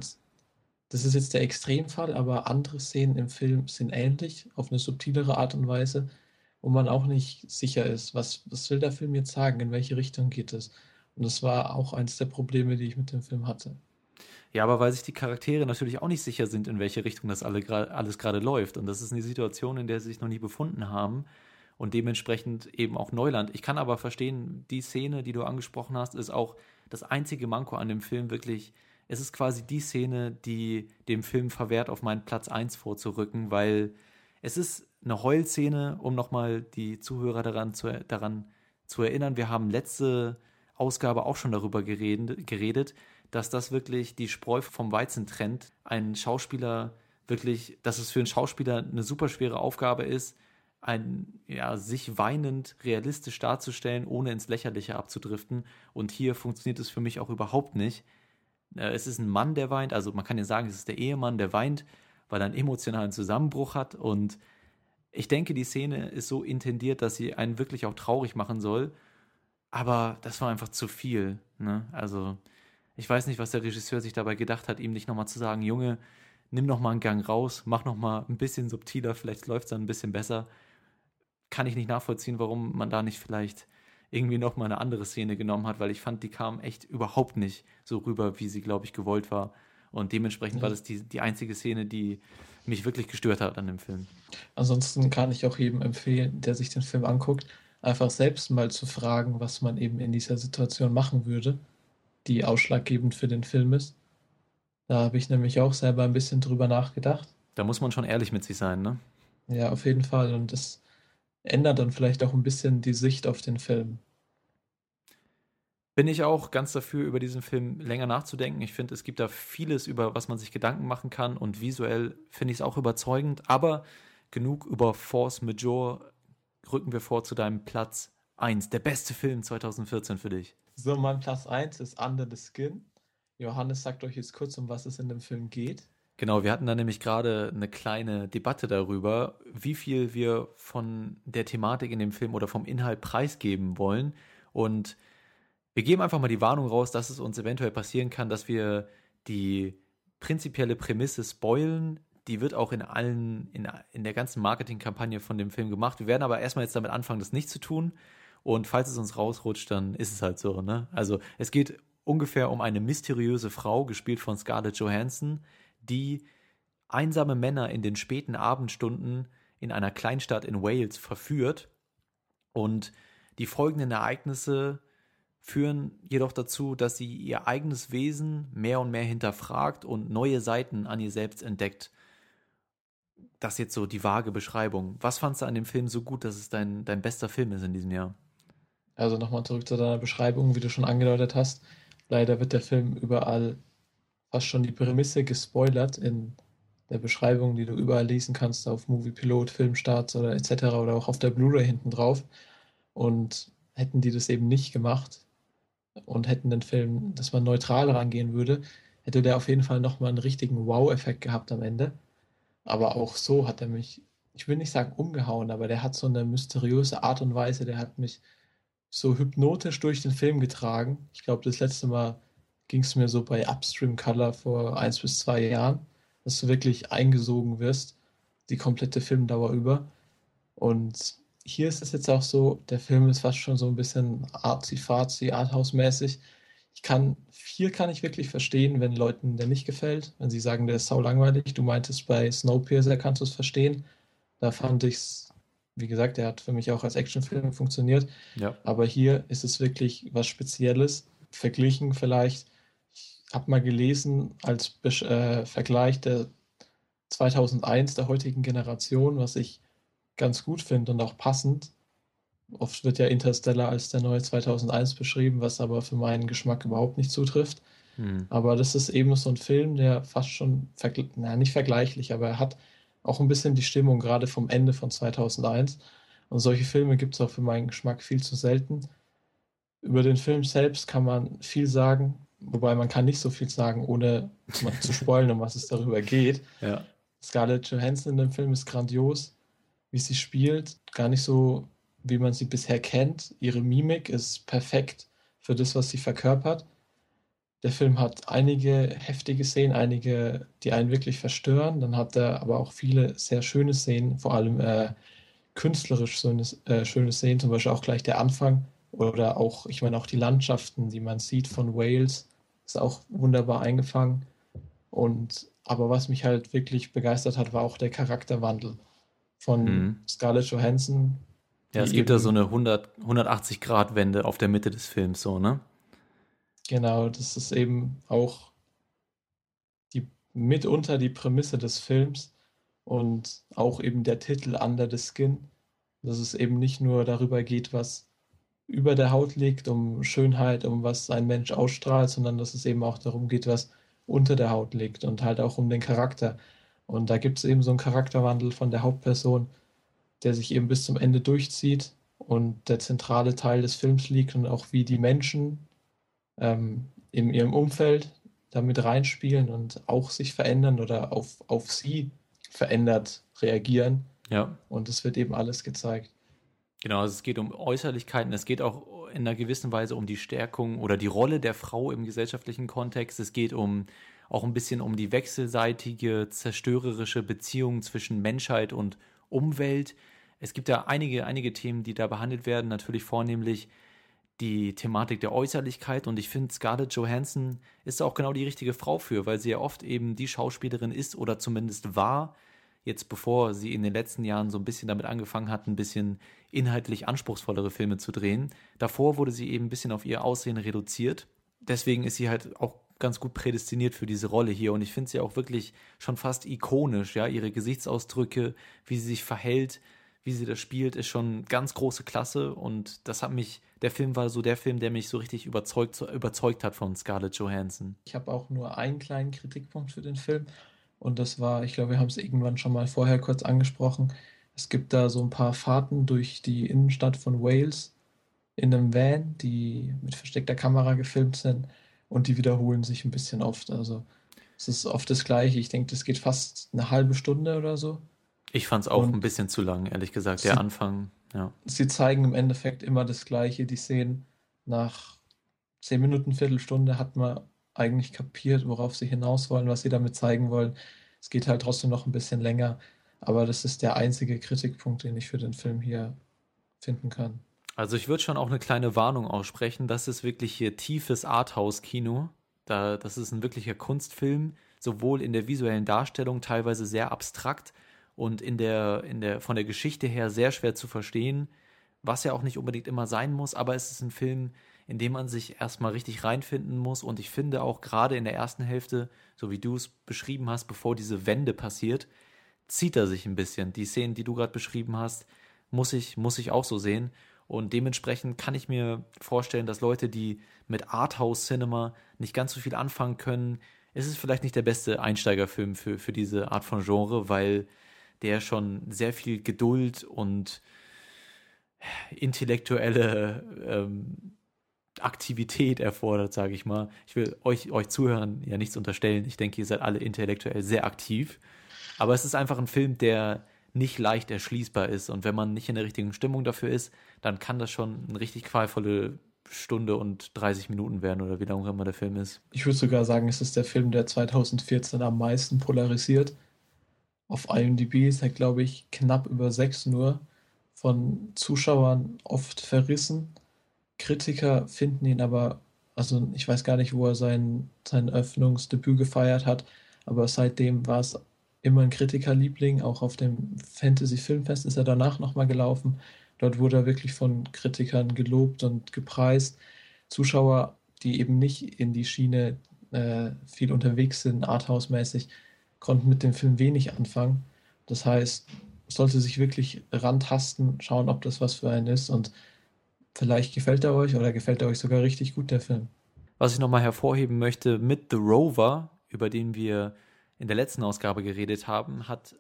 das ist jetzt der Extremfall, aber andere Szenen im Film sind ähnlich, auf eine subtilere Art und Weise, wo man auch nicht sicher ist, was, was will der Film jetzt sagen, in welche Richtung geht es. Und das war auch eines der Probleme, die ich mit dem Film hatte. Ja, aber weil sich die Charaktere natürlich auch nicht sicher sind, in welche Richtung das alle, alles gerade läuft. Und das ist eine Situation, in der sie sich noch nie befunden haben und dementsprechend eben auch Neuland. Ich kann aber verstehen, die Szene, die du angesprochen hast, ist auch das einzige Manko an dem Film wirklich. Es ist quasi die Szene, die dem Film verwehrt, auf meinen Platz 1 vorzurücken, weil es ist eine Heulszene, um nochmal die Zuhörer daran zu, daran zu erinnern. Wir haben letzte Ausgabe auch schon darüber geredet, geredet dass das wirklich die Spreu vom Weizen trennt. Ein Schauspieler wirklich, dass es für einen Schauspieler eine super schwere Aufgabe ist, ein, ja, sich weinend realistisch darzustellen, ohne ins Lächerliche abzudriften. Und hier funktioniert es für mich auch überhaupt nicht. Äh, es ist ein Mann, der weint, also man kann ja sagen, es ist der Ehemann, der weint, weil er einen emotionalen Zusammenbruch hat. Und ich denke, die Szene ist so intendiert, dass sie einen wirklich auch traurig machen soll. Aber das war einfach zu viel. Ne? Also, ich weiß nicht, was der Regisseur sich dabei gedacht hat, ihm nicht nochmal zu sagen, Junge, nimm nochmal einen Gang raus, mach nochmal ein bisschen subtiler, vielleicht läuft es dann ein bisschen besser. Kann ich nicht nachvollziehen, warum man da nicht vielleicht irgendwie nochmal eine andere Szene genommen hat, weil ich fand, die kam echt überhaupt nicht so rüber, wie sie, glaube ich, gewollt war. Und dementsprechend war das die, die einzige Szene, die mich wirklich gestört hat an dem Film. Ansonsten kann ich auch jedem empfehlen, der sich den Film anguckt, einfach selbst mal zu fragen, was man eben in dieser Situation machen würde die ausschlaggebend für den Film ist. Da habe ich nämlich auch selber ein bisschen drüber nachgedacht. Da muss man schon ehrlich mit sich sein, ne? Ja, auf jeden Fall. Und das ändert dann vielleicht auch ein bisschen die Sicht auf den Film. Bin ich auch ganz dafür, über diesen Film länger nachzudenken. Ich finde, es gibt da vieles, über was man sich Gedanken machen kann und visuell finde ich es auch überzeugend. Aber genug über Force Major rücken wir vor zu deinem Platz 1. Der beste Film 2014 für dich. So, mein Platz 1 ist Under the Skin. Johannes sagt euch jetzt kurz, um was es in dem Film geht. Genau, wir hatten da nämlich gerade eine kleine Debatte darüber, wie viel wir von der Thematik in dem Film oder vom Inhalt preisgeben wollen. Und wir geben einfach mal die Warnung raus, dass es uns eventuell passieren kann, dass wir die prinzipielle Prämisse spoilen. Die wird auch in allen, in, in der ganzen Marketingkampagne von dem Film gemacht. Wir werden aber erstmal jetzt damit anfangen, das nicht zu tun. Und falls es uns rausrutscht, dann ist es halt so. Ne? Also es geht ungefähr um eine mysteriöse Frau, gespielt von Scarlett Johansson, die einsame Männer in den späten Abendstunden in einer Kleinstadt in Wales verführt. Und die folgenden Ereignisse führen jedoch dazu, dass sie ihr eigenes Wesen mehr und mehr hinterfragt und neue Seiten an ihr selbst entdeckt. Das ist jetzt so die vage Beschreibung. Was fandst du an dem Film so gut, dass es dein, dein bester Film ist in diesem Jahr? Also nochmal zurück zu deiner Beschreibung, wie du schon angedeutet hast. Leider wird der Film überall fast schon die Prämisse gespoilert in der Beschreibung, die du überall lesen kannst auf Moviepilot, Filmstarts oder etc. oder auch auf der Blu-ray hinten drauf. Und hätten die das eben nicht gemacht und hätten den Film, dass man neutral rangehen würde, hätte der auf jeden Fall nochmal einen richtigen Wow-Effekt gehabt am Ende. Aber auch so hat er mich, ich will nicht sagen umgehauen, aber der hat so eine mysteriöse Art und Weise, der hat mich so hypnotisch durch den Film getragen. Ich glaube, das letzte Mal ging es mir so bei Upstream Color vor eins bis zwei Jahren, dass du wirklich eingesogen wirst, die komplette Filmdauer über. Und hier ist es jetzt auch so, der Film ist fast schon so ein bisschen artsy-fartsy, arthouse-mäßig. Ich kann, hier kann ich wirklich verstehen, wenn Leuten der nicht gefällt, wenn sie sagen, der ist sau langweilig. Du meintest bei Snowpiercer kannst du es verstehen. Da fand ich es wie gesagt, der hat für mich auch als Actionfilm funktioniert. Ja. Aber hier ist es wirklich was Spezielles. Verglichen vielleicht, ich habe mal gelesen, als äh, Vergleich der 2001 der heutigen Generation, was ich ganz gut finde und auch passend. Oft wird ja Interstellar als der neue 2001 beschrieben, was aber für meinen Geschmack überhaupt nicht zutrifft. Hm. Aber das ist eben so ein Film, der fast schon, na, nicht vergleichlich, aber er hat auch ein bisschen die Stimmung gerade vom Ende von 2001. Und solche Filme gibt es auch für meinen Geschmack viel zu selten. Über den Film selbst kann man viel sagen, wobei man kann nicht so viel sagen, ohne zu spoilen, um was es darüber geht. Ja. Scarlett Johansson in dem Film ist grandios, wie sie spielt, gar nicht so, wie man sie bisher kennt. Ihre Mimik ist perfekt für das, was sie verkörpert. Der Film hat einige heftige Szenen, einige, die einen wirklich verstören. Dann hat er aber auch viele sehr schöne Szenen, vor allem äh, künstlerisch so eine, äh, schöne Szenen, zum Beispiel auch gleich der Anfang oder auch, ich meine, auch die Landschaften, die man sieht von Wales, ist auch wunderbar eingefangen. Und aber was mich halt wirklich begeistert hat, war auch der Charakterwandel von mhm. Scarlett Johansson. Ja, es gibt da so eine 100, 180-Grad-Wende auf der Mitte des Films, so, ne? Genau, das ist eben auch die, mitunter die Prämisse des Films und auch eben der Titel Under the Skin, dass es eben nicht nur darüber geht, was über der Haut liegt, um Schönheit, um was ein Mensch ausstrahlt, sondern dass es eben auch darum geht, was unter der Haut liegt und halt auch um den Charakter. Und da gibt es eben so einen Charakterwandel von der Hauptperson, der sich eben bis zum Ende durchzieht und der zentrale Teil des Films liegt und auch wie die Menschen ähm, in ihrem Umfeld damit reinspielen und auch sich verändern oder auf, auf sie verändert reagieren. Ja. Und es wird eben alles gezeigt. Genau, also es geht um Äußerlichkeiten, es geht auch in einer gewissen Weise um die Stärkung oder die Rolle der Frau im gesellschaftlichen Kontext. Es geht um auch ein bisschen um die wechselseitige, zerstörerische Beziehung zwischen Menschheit und Umwelt. Es gibt da einige, einige Themen, die da behandelt werden, natürlich vornehmlich die Thematik der Äußerlichkeit und ich finde, Scarlett Johansson ist auch genau die richtige Frau für, weil sie ja oft eben die Schauspielerin ist oder zumindest war, jetzt bevor sie in den letzten Jahren so ein bisschen damit angefangen hat, ein bisschen inhaltlich anspruchsvollere Filme zu drehen. Davor wurde sie eben ein bisschen auf ihr Aussehen reduziert. Deswegen ist sie halt auch ganz gut prädestiniert für diese Rolle hier und ich finde sie auch wirklich schon fast ikonisch, ja, ihre Gesichtsausdrücke, wie sie sich verhält, wie sie das spielt, ist schon ganz große Klasse und das hat mich, der Film war so der Film, der mich so richtig überzeugt, überzeugt hat von Scarlett Johansson. Ich habe auch nur einen kleinen Kritikpunkt für den Film und das war, ich glaube, wir haben es irgendwann schon mal vorher kurz angesprochen. Es gibt da so ein paar Fahrten durch die Innenstadt von Wales in einem Van, die mit versteckter Kamera gefilmt sind und die wiederholen sich ein bisschen oft. Also es ist oft das Gleiche. Ich denke, das geht fast eine halbe Stunde oder so. Ich fand es auch und ein bisschen zu lang, ehrlich gesagt, der sie, Anfang. Ja. Sie zeigen im Endeffekt immer das Gleiche. Die Szenen nach zehn Minuten, Viertelstunde hat man eigentlich kapiert, worauf sie hinaus wollen, was sie damit zeigen wollen. Es geht halt trotzdem noch ein bisschen länger, aber das ist der einzige Kritikpunkt, den ich für den Film hier finden kann. Also ich würde schon auch eine kleine Warnung aussprechen. Das ist wirklich hier tiefes Arthouse-Kino. Da, das ist ein wirklicher Kunstfilm, sowohl in der visuellen Darstellung teilweise sehr abstrakt, und in der, in der, von der Geschichte her sehr schwer zu verstehen, was ja auch nicht unbedingt immer sein muss, aber es ist ein Film, in dem man sich erstmal richtig reinfinden muss und ich finde auch gerade in der ersten Hälfte, so wie du es beschrieben hast, bevor diese Wende passiert, zieht er sich ein bisschen. Die Szenen, die du gerade beschrieben hast, muss ich, muss ich auch so sehen. Und dementsprechend kann ich mir vorstellen, dass Leute, die mit Arthouse-Cinema nicht ganz so viel anfangen können, ist es vielleicht nicht der beste Einsteigerfilm für, für diese Art von Genre, weil der schon sehr viel Geduld und intellektuelle ähm, Aktivität erfordert, sage ich mal. Ich will euch, euch Zuhörern ja nichts unterstellen. Ich denke, ihr seid alle intellektuell sehr aktiv. Aber es ist einfach ein Film, der nicht leicht erschließbar ist. Und wenn man nicht in der richtigen Stimmung dafür ist, dann kann das schon eine richtig qualvolle Stunde und 30 Minuten werden oder wie lange immer der Film ist. Ich würde sogar sagen, es ist der Film, der 2014 am meisten polarisiert. Auf IMDb ist er, glaube ich, knapp über 6 nur. Von Zuschauern oft verrissen. Kritiker finden ihn aber, also ich weiß gar nicht, wo er sein, sein Öffnungsdebüt gefeiert hat, aber seitdem war es immer ein Kritikerliebling. Auch auf dem Fantasy Filmfest ist er danach nochmal gelaufen. Dort wurde er wirklich von Kritikern gelobt und gepreist. Zuschauer, die eben nicht in die Schiene äh, viel unterwegs sind, arthouse-mäßig, konnten mit dem Film wenig anfangen. Das heißt, sollte sich wirklich rantasten, schauen, ob das was für einen ist und vielleicht gefällt er euch oder gefällt er euch sogar richtig gut, der Film. Was ich nochmal hervorheben möchte, mit The Rover, über den wir in der letzten Ausgabe geredet haben, hat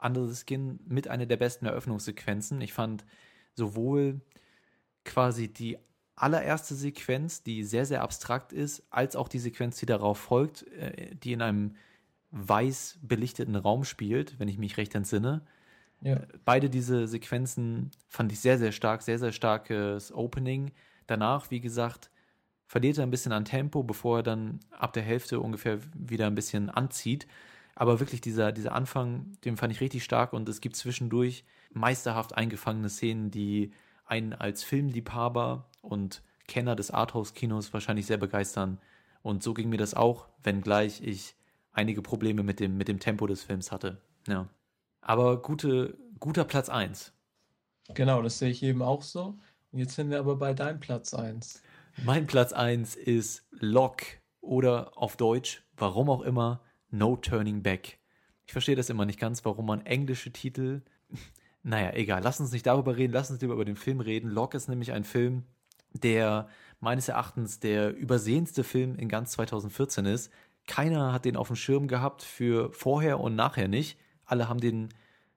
Under the Skin mit einer der besten Eröffnungssequenzen. Ich fand sowohl quasi die allererste Sequenz, die sehr, sehr abstrakt ist, als auch die Sequenz, die darauf folgt, äh, die in einem weiß belichteten Raum spielt, wenn ich mich recht entsinne. Ja. Beide diese Sequenzen fand ich sehr, sehr stark, sehr, sehr starkes Opening. Danach, wie gesagt, verliert er ein bisschen an Tempo, bevor er dann ab der Hälfte ungefähr wieder ein bisschen anzieht. Aber wirklich dieser, dieser Anfang, den fand ich richtig stark und es gibt zwischendurch meisterhaft eingefangene Szenen, die einen als Filmliebhaber und Kenner des Arthouse-Kinos wahrscheinlich sehr begeistern. Und so ging mir das auch, wenngleich ich einige Probleme mit dem, mit dem Tempo des Films hatte. Ja. Aber gute, guter Platz 1. Genau, das sehe ich eben auch so. Und jetzt sind wir aber bei deinem Platz 1. Mein Platz 1 ist Lock oder auf Deutsch, warum auch immer, No Turning Back. Ich verstehe das immer nicht ganz, warum man englische Titel. Naja, egal, lass uns nicht darüber reden, lass uns lieber über den Film reden. Lock ist nämlich ein Film, der meines Erachtens der übersehenste Film in ganz 2014 ist. Keiner hat den auf dem Schirm gehabt für vorher und nachher nicht. Alle haben den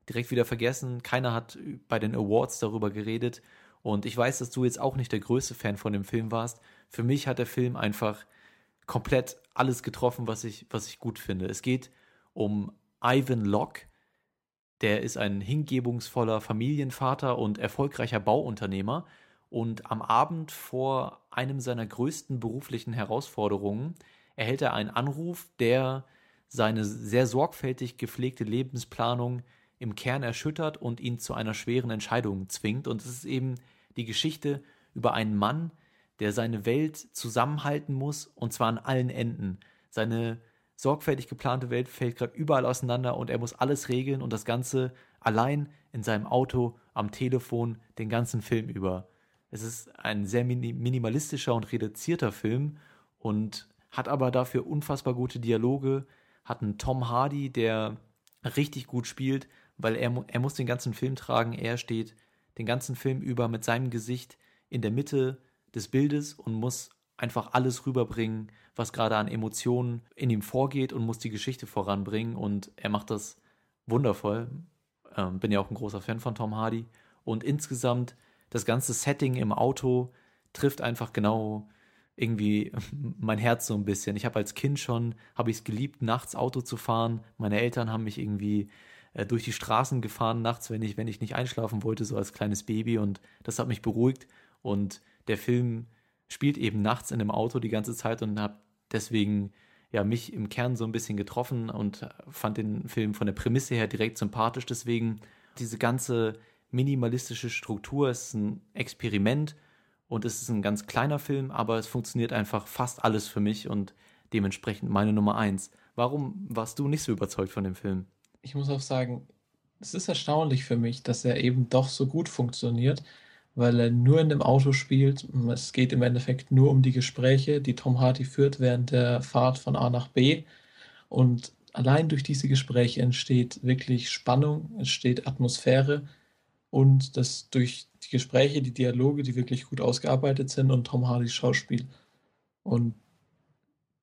direkt wieder vergessen. Keiner hat bei den Awards darüber geredet. Und ich weiß, dass du jetzt auch nicht der größte Fan von dem Film warst. Für mich hat der Film einfach komplett alles getroffen, was ich, was ich gut finde. Es geht um Ivan Locke. Der ist ein hingebungsvoller Familienvater und erfolgreicher Bauunternehmer. Und am Abend vor einem seiner größten beruflichen Herausforderungen erhält er einen Anruf, der seine sehr sorgfältig gepflegte Lebensplanung im Kern erschüttert und ihn zu einer schweren Entscheidung zwingt. Und es ist eben die Geschichte über einen Mann, der seine Welt zusammenhalten muss, und zwar an allen Enden. Seine sorgfältig geplante Welt fällt gerade überall auseinander und er muss alles regeln und das Ganze allein in seinem Auto, am Telefon, den ganzen Film über. Es ist ein sehr minimalistischer und reduzierter Film und hat aber dafür unfassbar gute Dialoge, hat einen Tom Hardy, der richtig gut spielt, weil er, er muss den ganzen Film tragen. Er steht den ganzen Film über mit seinem Gesicht in der Mitte des Bildes und muss einfach alles rüberbringen, was gerade an Emotionen in ihm vorgeht und muss die Geschichte voranbringen. Und er macht das wundervoll. Ähm, bin ja auch ein großer Fan von Tom Hardy. Und insgesamt das ganze Setting im Auto trifft einfach genau irgendwie mein Herz so ein bisschen. Ich habe als Kind schon, habe ich es geliebt, nachts Auto zu fahren. Meine Eltern haben mich irgendwie äh, durch die Straßen gefahren nachts, wenn ich, wenn ich nicht einschlafen wollte, so als kleines Baby. Und das hat mich beruhigt. Und der Film spielt eben nachts in dem Auto die ganze Zeit und habe deswegen ja mich im Kern so ein bisschen getroffen und fand den Film von der Prämisse her direkt sympathisch. Deswegen diese ganze minimalistische Struktur ist ein Experiment und es ist ein ganz kleiner Film, aber es funktioniert einfach fast alles für mich und dementsprechend meine Nummer eins. Warum warst du nicht so überzeugt von dem Film? Ich muss auch sagen, es ist erstaunlich für mich, dass er eben doch so gut funktioniert, weil er nur in dem Auto spielt. Es geht im Endeffekt nur um die Gespräche, die Tom Hardy führt während der Fahrt von A nach B. Und allein durch diese Gespräche entsteht wirklich Spannung, entsteht Atmosphäre und das durch die Gespräche, die Dialoge, die wirklich gut ausgearbeitet sind und Tom Hardys Schauspiel. Und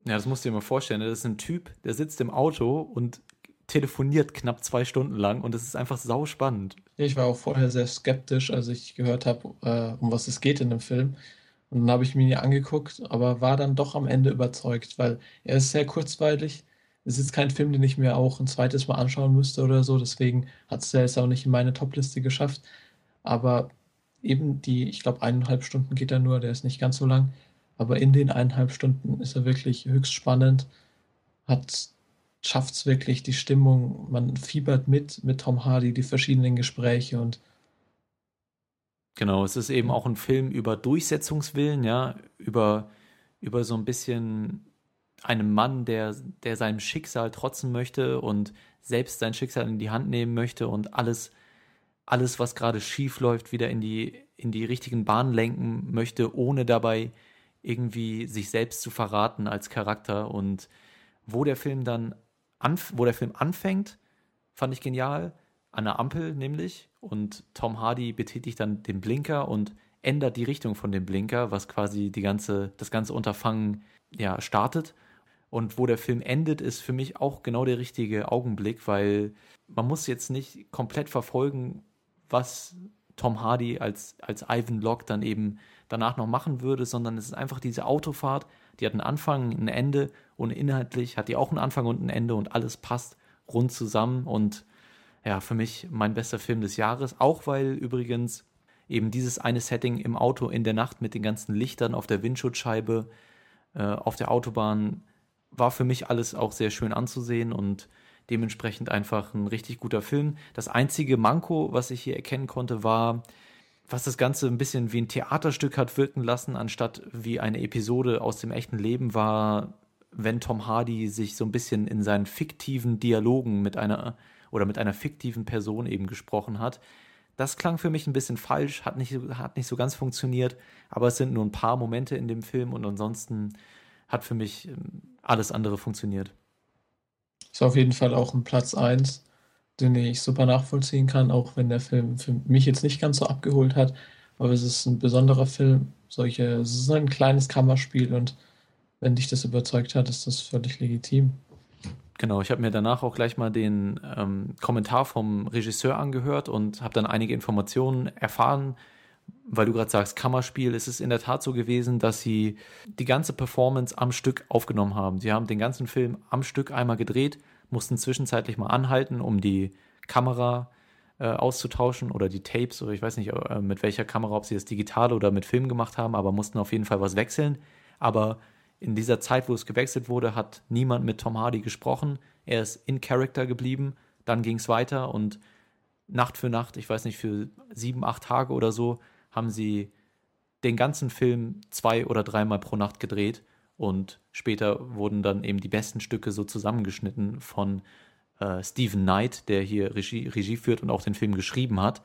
ja, das musst du dir mal vorstellen. Das ist ein Typ, der sitzt im Auto und telefoniert knapp zwei Stunden lang und es ist einfach sau spannend. Ich war auch vorher sehr skeptisch, als ich gehört habe, äh, um was es geht in dem Film. Und dann habe ich mir ihn angeguckt, aber war dann doch am Ende überzeugt, weil er ist sehr kurzweilig. Es ist kein Film, den ich mir auch ein zweites Mal anschauen müsste oder so. Deswegen hat es ja jetzt auch nicht in meine Topliste geschafft. Aber eben die, ich glaube, eineinhalb Stunden geht er nur, der ist nicht ganz so lang. Aber in den eineinhalb Stunden ist er wirklich höchst spannend, hat schafft es wirklich die Stimmung, man fiebert mit mit Tom Hardy, die verschiedenen Gespräche und Genau, es ist eben auch ein Film über Durchsetzungswillen, ja, über, über so ein bisschen einen Mann, der, der seinem Schicksal trotzen möchte und selbst sein Schicksal in die Hand nehmen möchte und alles, alles, was gerade schief läuft, wieder in die, in die richtigen Bahnen lenken möchte, ohne dabei irgendwie sich selbst zu verraten als Charakter und wo der Film dann wo der Film anfängt, fand ich genial. An der Ampel nämlich. Und Tom Hardy betätigt dann den Blinker und ändert die Richtung von dem Blinker, was quasi die ganze, das ganze Unterfangen ja, startet. Und wo der Film endet, ist für mich auch genau der richtige Augenblick, weil man muss jetzt nicht komplett verfolgen, was Tom Hardy als, als Ivan Locke dann eben danach noch machen würde, sondern es ist einfach diese Autofahrt, die hat einen Anfang, ein Ende und inhaltlich hat die auch einen Anfang und ein Ende und alles passt rund zusammen und ja, für mich mein bester Film des Jahres, auch weil übrigens eben dieses eine Setting im Auto in der Nacht mit den ganzen Lichtern auf der Windschutzscheibe äh, auf der Autobahn war für mich alles auch sehr schön anzusehen und dementsprechend einfach ein richtig guter Film. Das einzige Manko, was ich hier erkennen konnte, war, was das Ganze ein bisschen wie ein Theaterstück hat wirken lassen, anstatt wie eine Episode aus dem echten Leben, war wenn Tom Hardy sich so ein bisschen in seinen fiktiven Dialogen mit einer oder mit einer fiktiven Person eben gesprochen hat. Das klang für mich ein bisschen falsch, hat nicht, hat nicht so ganz funktioniert, aber es sind nur ein paar Momente in dem Film und ansonsten hat für mich ähm, alles andere funktioniert. Ist auf jeden Fall auch ein Platz 1, den ich super nachvollziehen kann, auch wenn der Film für mich jetzt nicht ganz so abgeholt hat. Aber es ist ein besonderer Film. Solche, es ist ein kleines Kammerspiel und wenn dich das überzeugt hat, ist das völlig legitim. Genau, ich habe mir danach auch gleich mal den ähm, Kommentar vom Regisseur angehört und habe dann einige Informationen erfahren, weil du gerade sagst, Kammerspiel, es ist in der Tat so gewesen, dass sie die ganze Performance am Stück aufgenommen haben. Sie haben den ganzen Film am Stück einmal gedreht, mussten zwischenzeitlich mal anhalten, um die Kamera äh, auszutauschen oder die Tapes oder ich weiß nicht äh, mit welcher Kamera, ob sie das digital oder mit Film gemacht haben, aber mussten auf jeden Fall was wechseln. Aber in dieser Zeit, wo es gewechselt wurde, hat niemand mit Tom Hardy gesprochen. Er ist in Character geblieben. Dann ging es weiter und Nacht für Nacht, ich weiß nicht, für sieben, acht Tage oder so, haben sie den ganzen Film zwei oder dreimal pro Nacht gedreht. Und später wurden dann eben die besten Stücke so zusammengeschnitten von äh, Stephen Knight, der hier Regie, Regie führt und auch den Film geschrieben hat.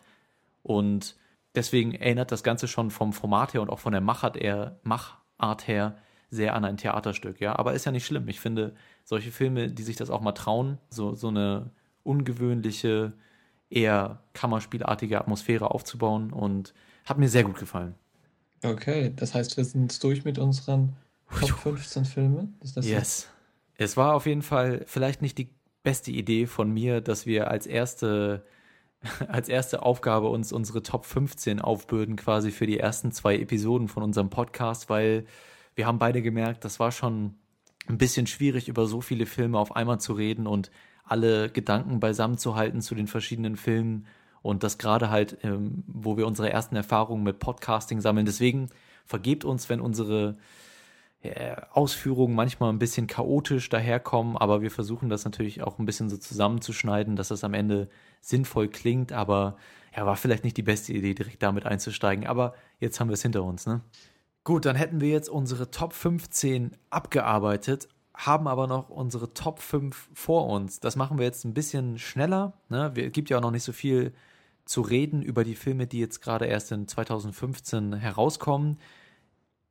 Und deswegen erinnert das Ganze schon vom Format her und auch von der Machart, eher, Machart her sehr an ein Theaterstück, ja. Aber ist ja nicht schlimm. Ich finde, solche Filme, die sich das auch mal trauen, so, so eine ungewöhnliche, eher Kammerspielartige Atmosphäre aufzubauen und hat mir sehr gut gefallen. Okay, das heißt, wir sind durch mit unseren Top 15 Filmen. Ist das yes. So? Es war auf jeden Fall vielleicht nicht die beste Idee von mir, dass wir als erste als erste Aufgabe uns unsere Top 15 aufbürden, quasi für die ersten zwei Episoden von unserem Podcast, weil wir haben beide gemerkt, das war schon ein bisschen schwierig, über so viele Filme auf einmal zu reden und alle Gedanken beisammen zu halten zu den verschiedenen Filmen und das gerade halt, ähm, wo wir unsere ersten Erfahrungen mit Podcasting sammeln. Deswegen vergebt uns, wenn unsere äh, Ausführungen manchmal ein bisschen chaotisch daherkommen, aber wir versuchen das natürlich auch ein bisschen so zusammenzuschneiden, dass das am Ende sinnvoll klingt, aber ja, war vielleicht nicht die beste Idee, direkt damit einzusteigen, aber jetzt haben wir es hinter uns, ne? Gut, dann hätten wir jetzt unsere Top 15 abgearbeitet, haben aber noch unsere Top 5 vor uns. Das machen wir jetzt ein bisschen schneller. Ne? Es gibt ja auch noch nicht so viel zu reden über die Filme, die jetzt gerade erst in 2015 herauskommen.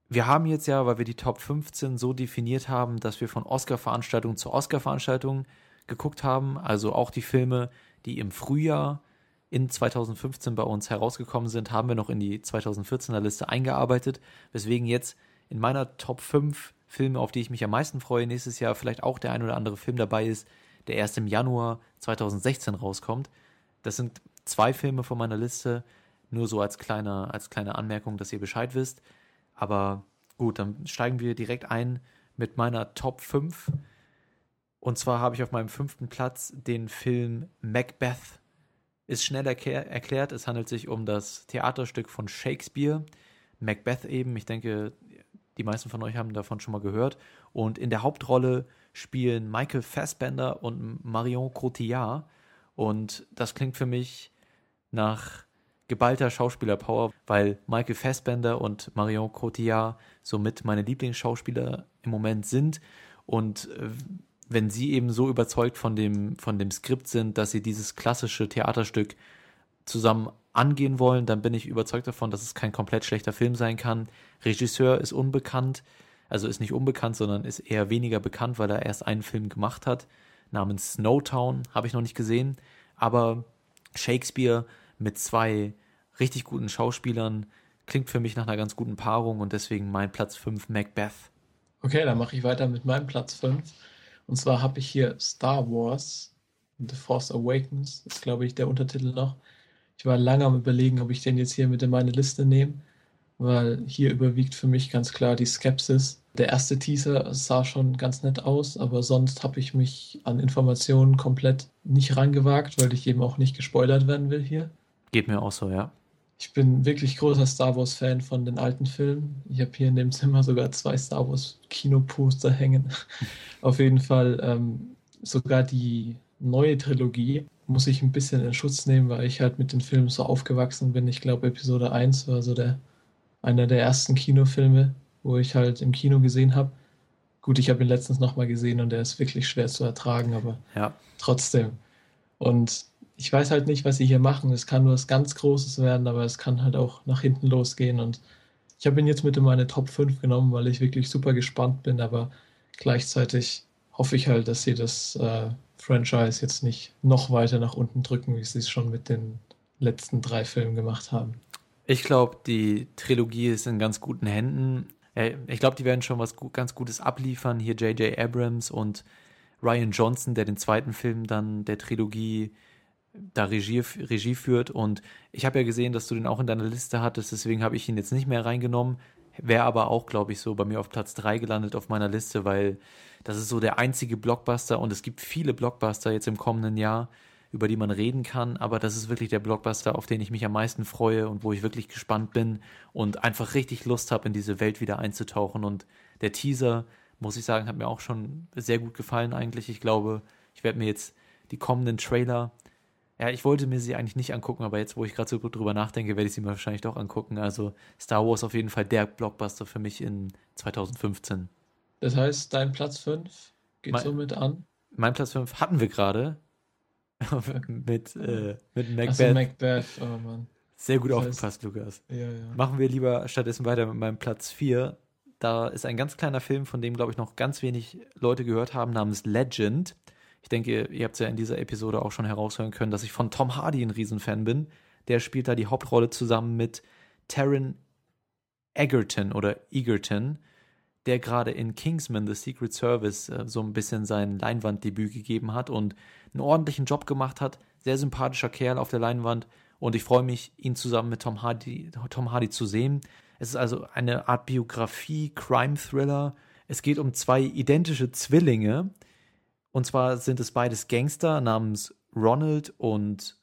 Wir haben jetzt ja, weil wir die Top 15 so definiert haben, dass wir von Oscar-Veranstaltung zu Oscar-Veranstaltung geguckt haben. Also auch die Filme, die im Frühjahr in 2015 bei uns herausgekommen sind, haben wir noch in die 2014er Liste eingearbeitet, weswegen jetzt in meiner Top 5 Filme, auf die ich mich am meisten freue, nächstes Jahr vielleicht auch der ein oder andere Film dabei ist, der erst im Januar 2016 rauskommt. Das sind zwei Filme von meiner Liste, nur so als kleine, als kleine Anmerkung, dass ihr Bescheid wisst. Aber gut, dann steigen wir direkt ein mit meiner Top 5. Und zwar habe ich auf meinem fünften Platz den Film Macbeth ist schnell erklär erklärt. Es handelt sich um das Theaterstück von Shakespeare, Macbeth eben. Ich denke, die meisten von euch haben davon schon mal gehört. Und in der Hauptrolle spielen Michael Fassbender und Marion Cotillard. Und das klingt für mich nach geballter Schauspielerpower, weil Michael Fassbender und Marion Cotillard somit meine Lieblingsschauspieler im Moment sind. Und äh, wenn sie eben so überzeugt von dem, von dem Skript sind, dass sie dieses klassische Theaterstück zusammen angehen wollen, dann bin ich überzeugt davon, dass es kein komplett schlechter Film sein kann. Regisseur ist unbekannt, also ist nicht unbekannt, sondern ist eher weniger bekannt, weil er erst einen Film gemacht hat, namens Snowtown, habe ich noch nicht gesehen. Aber Shakespeare mit zwei richtig guten Schauspielern klingt für mich nach einer ganz guten Paarung und deswegen mein Platz 5 Macbeth. Okay, dann mache ich weiter mit meinem Platz 5. Und zwar habe ich hier Star Wars The Force Awakens, ist glaube ich der Untertitel noch. Ich war lange am überlegen, ob ich den jetzt hier mit in meine Liste nehme, weil hier überwiegt für mich ganz klar die Skepsis. Der erste Teaser sah schon ganz nett aus, aber sonst habe ich mich an Informationen komplett nicht rangewagt, weil ich eben auch nicht gespoilert werden will hier. Geht mir auch so, ja. Ich bin wirklich großer Star Wars-Fan von den alten Filmen. Ich habe hier in dem Zimmer sogar zwei Star Wars-Kinoposter hängen. Auf jeden Fall ähm, sogar die neue Trilogie muss ich ein bisschen in Schutz nehmen, weil ich halt mit den Filmen so aufgewachsen bin. Ich glaube, Episode 1 war so der, einer der ersten Kinofilme, wo ich halt im Kino gesehen habe. Gut, ich habe ihn letztens nochmal gesehen und er ist wirklich schwer zu ertragen, aber Ja. trotzdem. Und ich weiß halt nicht, was sie hier machen. Es kann nur was ganz Großes werden, aber es kann halt auch nach hinten losgehen. Und ich habe ihn jetzt mit in meine Top 5 genommen, weil ich wirklich super gespannt bin, aber gleichzeitig hoffe ich halt, dass sie das äh, Franchise jetzt nicht noch weiter nach unten drücken, wie sie es schon mit den letzten drei Filmen gemacht haben. Ich glaube, die Trilogie ist in ganz guten Händen. Äh, Ich glaube, die werden schon was ganz Gutes abliefern. Hier J.J. Abrams und Ryan Johnson, der den zweiten Film dann der Trilogie da Regie, Regie führt. Und ich habe ja gesehen, dass du den auch in deiner Liste hattest, deswegen habe ich ihn jetzt nicht mehr reingenommen. Wäre aber auch, glaube ich, so bei mir auf Platz 3 gelandet auf meiner Liste, weil das ist so der einzige Blockbuster und es gibt viele Blockbuster jetzt im kommenden Jahr, über die man reden kann, aber das ist wirklich der Blockbuster, auf den ich mich am meisten freue und wo ich wirklich gespannt bin und einfach richtig Lust habe, in diese Welt wieder einzutauchen. Und der Teaser, muss ich sagen, hat mir auch schon sehr gut gefallen eigentlich. Ich glaube, ich werde mir jetzt die kommenden Trailer ja, ich wollte mir sie eigentlich nicht angucken, aber jetzt, wo ich gerade so gut drüber nachdenke, werde ich sie mir wahrscheinlich doch angucken. Also Star Wars auf jeden Fall der Blockbuster für mich in 2015. Das heißt, dein Platz 5 geht Mein- somit an. Mein Platz 5 hatten wir gerade mit, äh, mit Macbeth. Achso, Macbeth, oh Mann. Sehr gut Das heißt- aufgepasst, Lukas. Ja, ja. Machen wir lieber stattdessen weiter mit meinem Platz 4. Da ist ein ganz kleiner Film, von dem, glaube ich, noch ganz wenig Leute gehört haben, namens Legend. Ich denke, ihr habt es ja in dieser Episode auch schon heraushören können, dass ich von Tom Hardy ein Riesenfan bin. Der spielt da die Hauptrolle zusammen mit Taron Egerton oder Egerton, der gerade in Kingsman The Secret Service äh, so ein bisschen sein Leinwanddebüt gegeben hat und einen ordentlichen Job gemacht hat. Sehr sympathischer Kerl auf der Leinwand und ich freue mich, ihn zusammen mit Tom Hardy, Tom Hardy zu sehen. Es ist also eine Art Biografie, Crime-Thriller. Es geht um zwei identische Zwillinge. Und zwar sind es beides Gangster namens Ronald und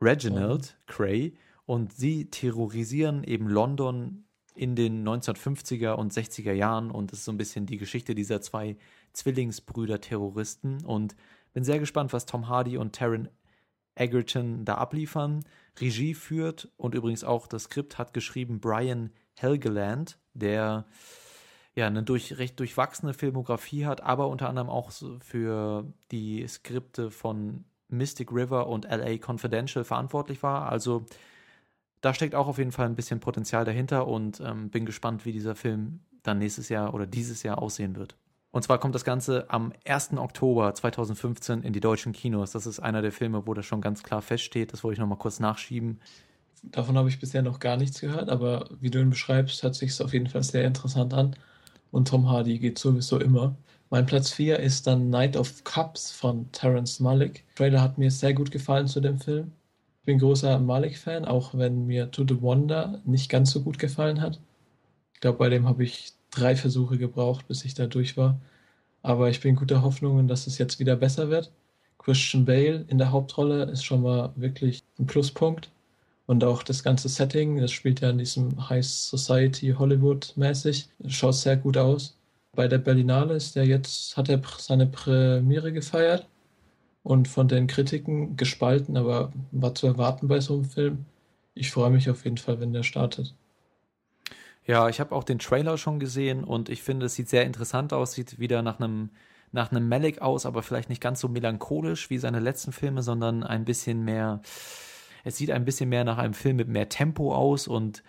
Reginald Cray. Und sie terrorisieren eben London in den 1950er und 60er Jahren. Und es ist so ein bisschen die Geschichte dieser zwei Zwillingsbrüder-Terroristen. Und bin sehr gespannt, was Tom Hardy und Taron Egerton da abliefern. Regie führt und übrigens auch das Skript hat geschrieben Brian Helgeland, der ja eine durch, recht durchwachsene Filmografie hat, aber unter anderem auch für die Skripte von Mystic River und LA Confidential verantwortlich war. Also da steckt auch auf jeden Fall ein bisschen Potenzial dahinter und ähm, bin gespannt, wie dieser Film dann nächstes Jahr oder dieses Jahr aussehen wird. Und zwar kommt das Ganze am 1. Oktober 2015 in die deutschen Kinos. Das ist einer der Filme, wo das schon ganz klar feststeht. Das wollte ich nochmal kurz nachschieben. Davon habe ich bisher noch gar nichts gehört, aber wie du ihn beschreibst, hört sich es auf jeden Fall sehr interessant an. Und Tom Hardy geht sowieso immer. Mein Platz 4 ist dann Night of Cups von Terrence Malick. Der Trailer hat mir sehr gut gefallen zu dem Film. Ich bin großer Malick-Fan, auch wenn mir To the Wonder nicht ganz so gut gefallen hat. Ich glaube, bei dem habe ich drei Versuche gebraucht, bis ich da durch war. Aber ich bin guter Hoffnung, dass es jetzt wieder besser wird. Christian Bale in der Hauptrolle ist schon mal wirklich ein Pluspunkt. Und auch das ganze Setting, das spielt ja in diesem High Society Hollywood mäßig, schaut sehr gut aus. Bei der Berlinale ist er jetzt, hat er seine Premiere gefeiert und von den Kritiken gespalten, aber war zu erwarten bei so einem Film. Ich freue mich auf jeden Fall, wenn der startet. Ja, ich habe auch den Trailer schon gesehen und ich finde, es sieht sehr interessant aus, sieht wieder nach einem nach einem Malik aus, aber vielleicht nicht ganz so melancholisch wie seine letzten Filme, sondern ein bisschen mehr es sieht ein bisschen mehr nach einem Film mit mehr Tempo aus und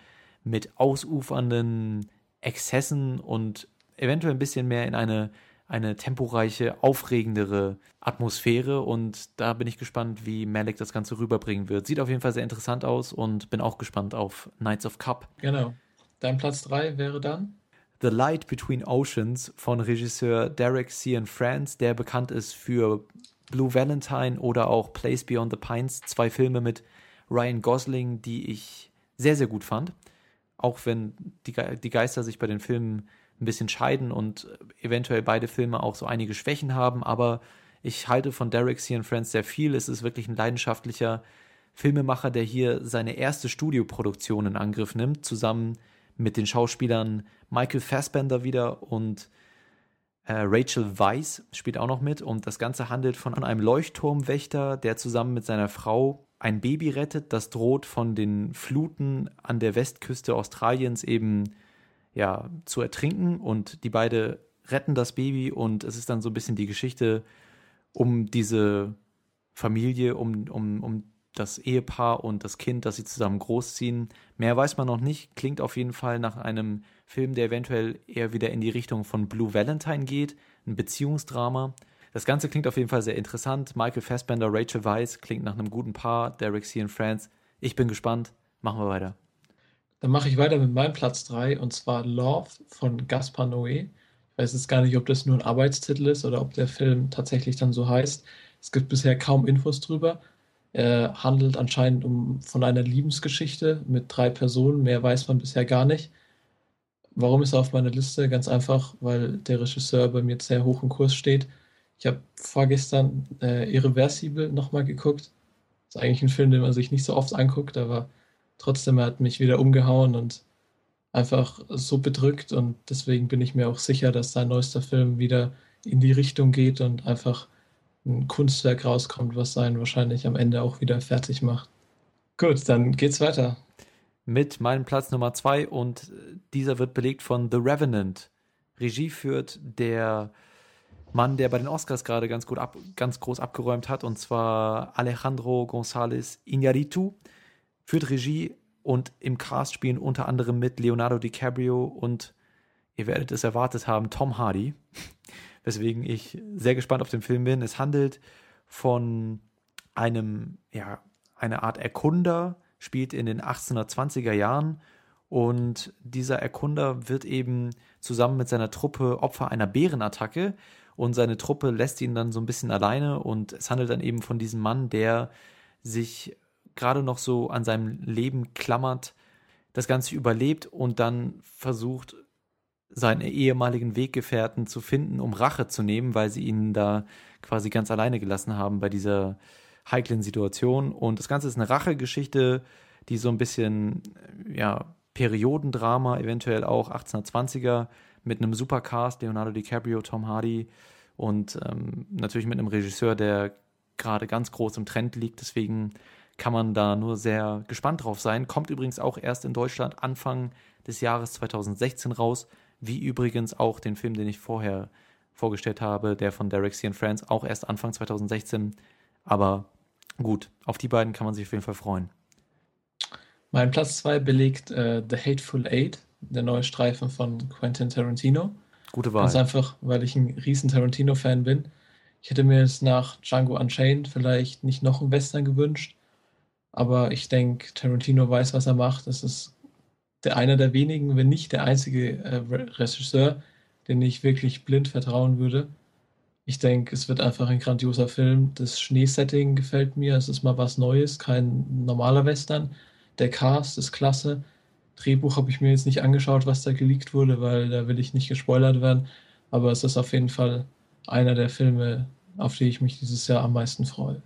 mit ausufernden Exzessen und eventuell ein bisschen mehr in eine eine temporeiche, aufregendere Atmosphäre und da bin ich gespannt, wie Malik das Ganze rüberbringen wird. Sieht auf jeden Fall sehr interessant aus und bin auch gespannt auf Knights of Cup. Genau. Dein Platz 3 wäre dann? The Light Between Oceans von Regisseur Derek Cian France, der bekannt ist für Blue Valentine oder auch Place Beyond the Pines, zwei Filme mit Ryan Gosling, die ich sehr, sehr gut fand. Auch wenn die, die Geister sich bei den Filmen ein bisschen scheiden und eventuell beide Filme auch so einige Schwächen haben, aber ich halte von Derek Cian France sehr viel. Es ist wirklich ein leidenschaftlicher Filmemacher, der hier seine erste Studioproduktion in Angriff nimmt, zusammen mit den Schauspielern Michael Fassbender wieder und äh, Rachel Weisz spielt auch noch mit. Und das Ganze handelt von einem Leuchtturmwächter, der zusammen mit seiner Frau ein Baby rettet, das droht von den Fluten an der Westküste Australiens eben ja zu ertrinken. Und die beide retten das Baby und es ist dann so ein bisschen die Geschichte um diese Familie, um, um, um das Ehepaar und das Kind, das sie zusammen großziehen. Mehr weiß man noch nicht. Klingt auf jeden Fall nach einem Film, der eventuell eher wieder in die Richtung von Blue Valentine geht, ein Beziehungsdrama. Das Ganze klingt auf jeden Fall sehr interessant. Michael Fassbender, Rachel Weisz klingt nach einem guten Paar. Derek C. and Friends. Ich bin gespannt. Machen wir weiter. Dann mache ich weiter mit meinem Platz 3 und zwar Love von Gaspar Noé. Ich weiß jetzt gar nicht, ob das nur ein Arbeitstitel ist oder ob der Film tatsächlich dann so heißt. Es gibt bisher kaum Infos drüber. Er handelt anscheinend um, von einer Liebesgeschichte mit drei Personen. Mehr weiß man bisher gar nicht. Warum ist er auf meiner Liste? Ganz einfach, weil der Regisseur bei mir sehr hoch im Kurs steht. Ich habe vorgestern äh, Irreversibel nochmal geguckt. Das ist eigentlich ein Film, den man sich nicht so oft anguckt, aber trotzdem hat mich wieder umgehauen und einfach so bedrückt und deswegen bin ich mir auch sicher, dass sein neuester Film wieder in die Richtung geht und einfach ein Kunstwerk rauskommt, was seinen wahrscheinlich am Ende auch wieder fertig macht. Gut, dann geht's weiter. Mit meinem Platz Nummer zwei und dieser wird belegt von The Revenant. Regie führt der Mann, der bei den Oscars gerade ganz gut ab, ganz groß abgeräumt hat, und zwar Alejandro González Iñárritu führt Regie und im Cast spielen unter anderem mit Leonardo DiCaprio und ihr werdet es erwartet haben, Tom Hardy, weswegen ich sehr gespannt auf den Film bin. Es handelt von einem, ja, eine Art Erkunder, spielt in den 1820er Jahren und dieser Erkunder wird eben zusammen mit seiner Truppe Opfer einer Bärenattacke und seine Truppe lässt ihn dann so ein bisschen alleine und es handelt dann eben von diesem Mann, der sich gerade noch so an seinem Leben klammert, das Ganze überlebt und dann versucht, seinen ehemaligen Weggefährten zu finden, um Rache zu nehmen, weil sie ihn da quasi ganz alleine gelassen haben bei dieser heiklen Situation. Und das Ganze ist eine Rachegeschichte, die so ein bisschen, ja, Periodendrama, eventuell auch 1820er, mit einem Supercast, Leonardo DiCaprio, Tom Hardy und ähm, natürlich mit einem Regisseur, der gerade ganz groß im Trend liegt. Deswegen kann man da nur sehr gespannt drauf sein. Kommt übrigens auch erst in Deutschland Anfang des Jahres 2016 raus, wie übrigens auch den Film, den ich vorher vorgestellt habe, der von Derek C. Friends, auch erst Anfang 2016. Aber gut, auf die beiden kann man sich auf jeden Fall freuen. Mein Platz 2 belegt äh, The Hateful Eight, der neue Streifen von Quentin Tarantino. Gute Wahl. Ganz einfach, weil ich ein riesen Tarantino-Fan bin. Ich hätte mir jetzt nach Django Unchained vielleicht nicht noch einen Western gewünscht, aber ich denke, Tarantino weiß, was er macht. Das ist der einer der wenigen, wenn nicht der einzige äh, Regisseur, den ich wirklich blind vertrauen würde. Ich denke, es wird einfach ein grandioser Film. Das Schneesetting gefällt mir. Es ist mal was Neues, kein normaler Western. Der Cast ist klasse. Drehbuch habe ich mir jetzt nicht angeschaut, was da geleakt wurde, weil da will ich nicht gespoilert werden. Aber es ist auf jeden Fall einer der Filme, auf die ich mich dieses Jahr am meisten freue.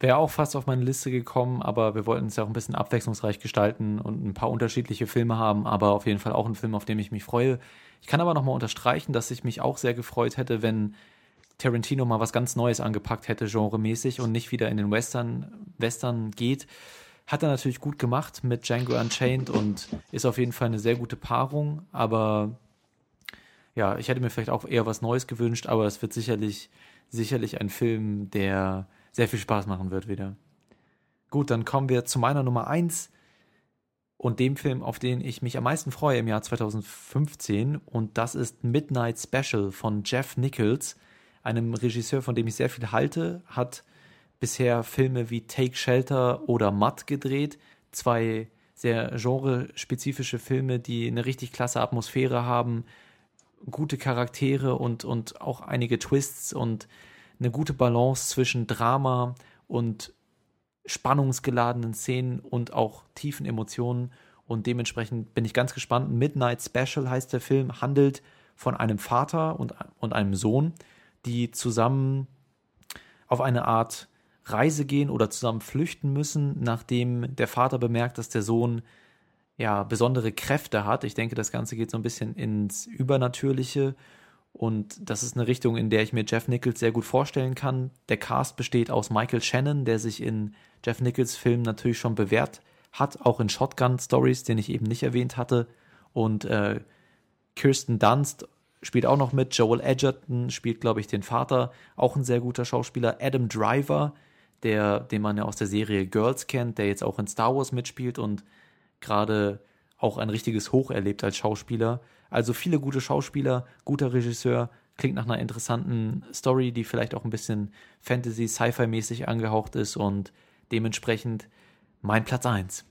Wäre auch fast auf meine Liste gekommen, aber wir wollten es ja auch ein bisschen abwechslungsreich gestalten und ein paar unterschiedliche Filme haben, aber auf jeden Fall auch ein Film, auf den ich mich freue. Ich kann aber nochmal unterstreichen, dass ich mich auch sehr gefreut hätte, wenn Tarantino mal was ganz Neues angepackt hätte, genremäßig und nicht wieder in den Western, Western geht. Hat er natürlich gut gemacht mit Django Unchained und ist auf jeden Fall eine sehr gute Paarung. Aber ja, ich hätte mir vielleicht auch eher was Neues gewünscht, aber es wird sicherlich, sicherlich ein Film, der sehr viel Spaß machen wird wieder. Gut, dann kommen wir zu meiner Nummer 1 und dem Film, auf den ich mich am meisten freue im Jahr 2015. Und das ist Midnight Special von Jeff Nichols, einem Regisseur, von dem ich sehr viel halte, hat bisher Filme wie Take Shelter oder Mud gedreht. Zwei sehr genrespezifische Filme, die eine richtig klasse Atmosphäre haben, gute Charaktere und, und auch einige Twists und eine gute Balance zwischen Drama und spannungsgeladenen Szenen und auch tiefen Emotionen. Und dementsprechend bin ich ganz gespannt. Midnight Special heißt der Film, handelt von einem Vater und, und einem Sohn, die zusammen auf eine Art Reise gehen oder zusammen flüchten müssen, nachdem der Vater bemerkt, dass der Sohn ja besondere Kräfte hat. Ich denke, das Ganze geht so ein bisschen ins Übernatürliche und das ist eine Richtung, in der ich mir Jeff Nichols sehr gut vorstellen kann. Der Cast besteht aus Michael Shannon, der sich in Jeff Nichols Filmen natürlich schon bewährt hat, auch in Shotgun Stories, den ich eben nicht erwähnt hatte. Und äh, Kirsten Dunst spielt auch noch mit. Joel Edgerton spielt, glaube ich, den Vater, auch ein sehr guter Schauspieler. Adam Driver, der, den man ja aus der Serie Girls kennt, der jetzt auch in Star Wars mitspielt und gerade auch ein richtiges Hoch erlebt als Schauspieler. Also viele gute Schauspieler, guter Regisseur, klingt nach einer interessanten Story, die vielleicht auch ein bisschen Fantasy, Sci-Fi-mäßig angehaucht ist und dementsprechend mein Platz 1.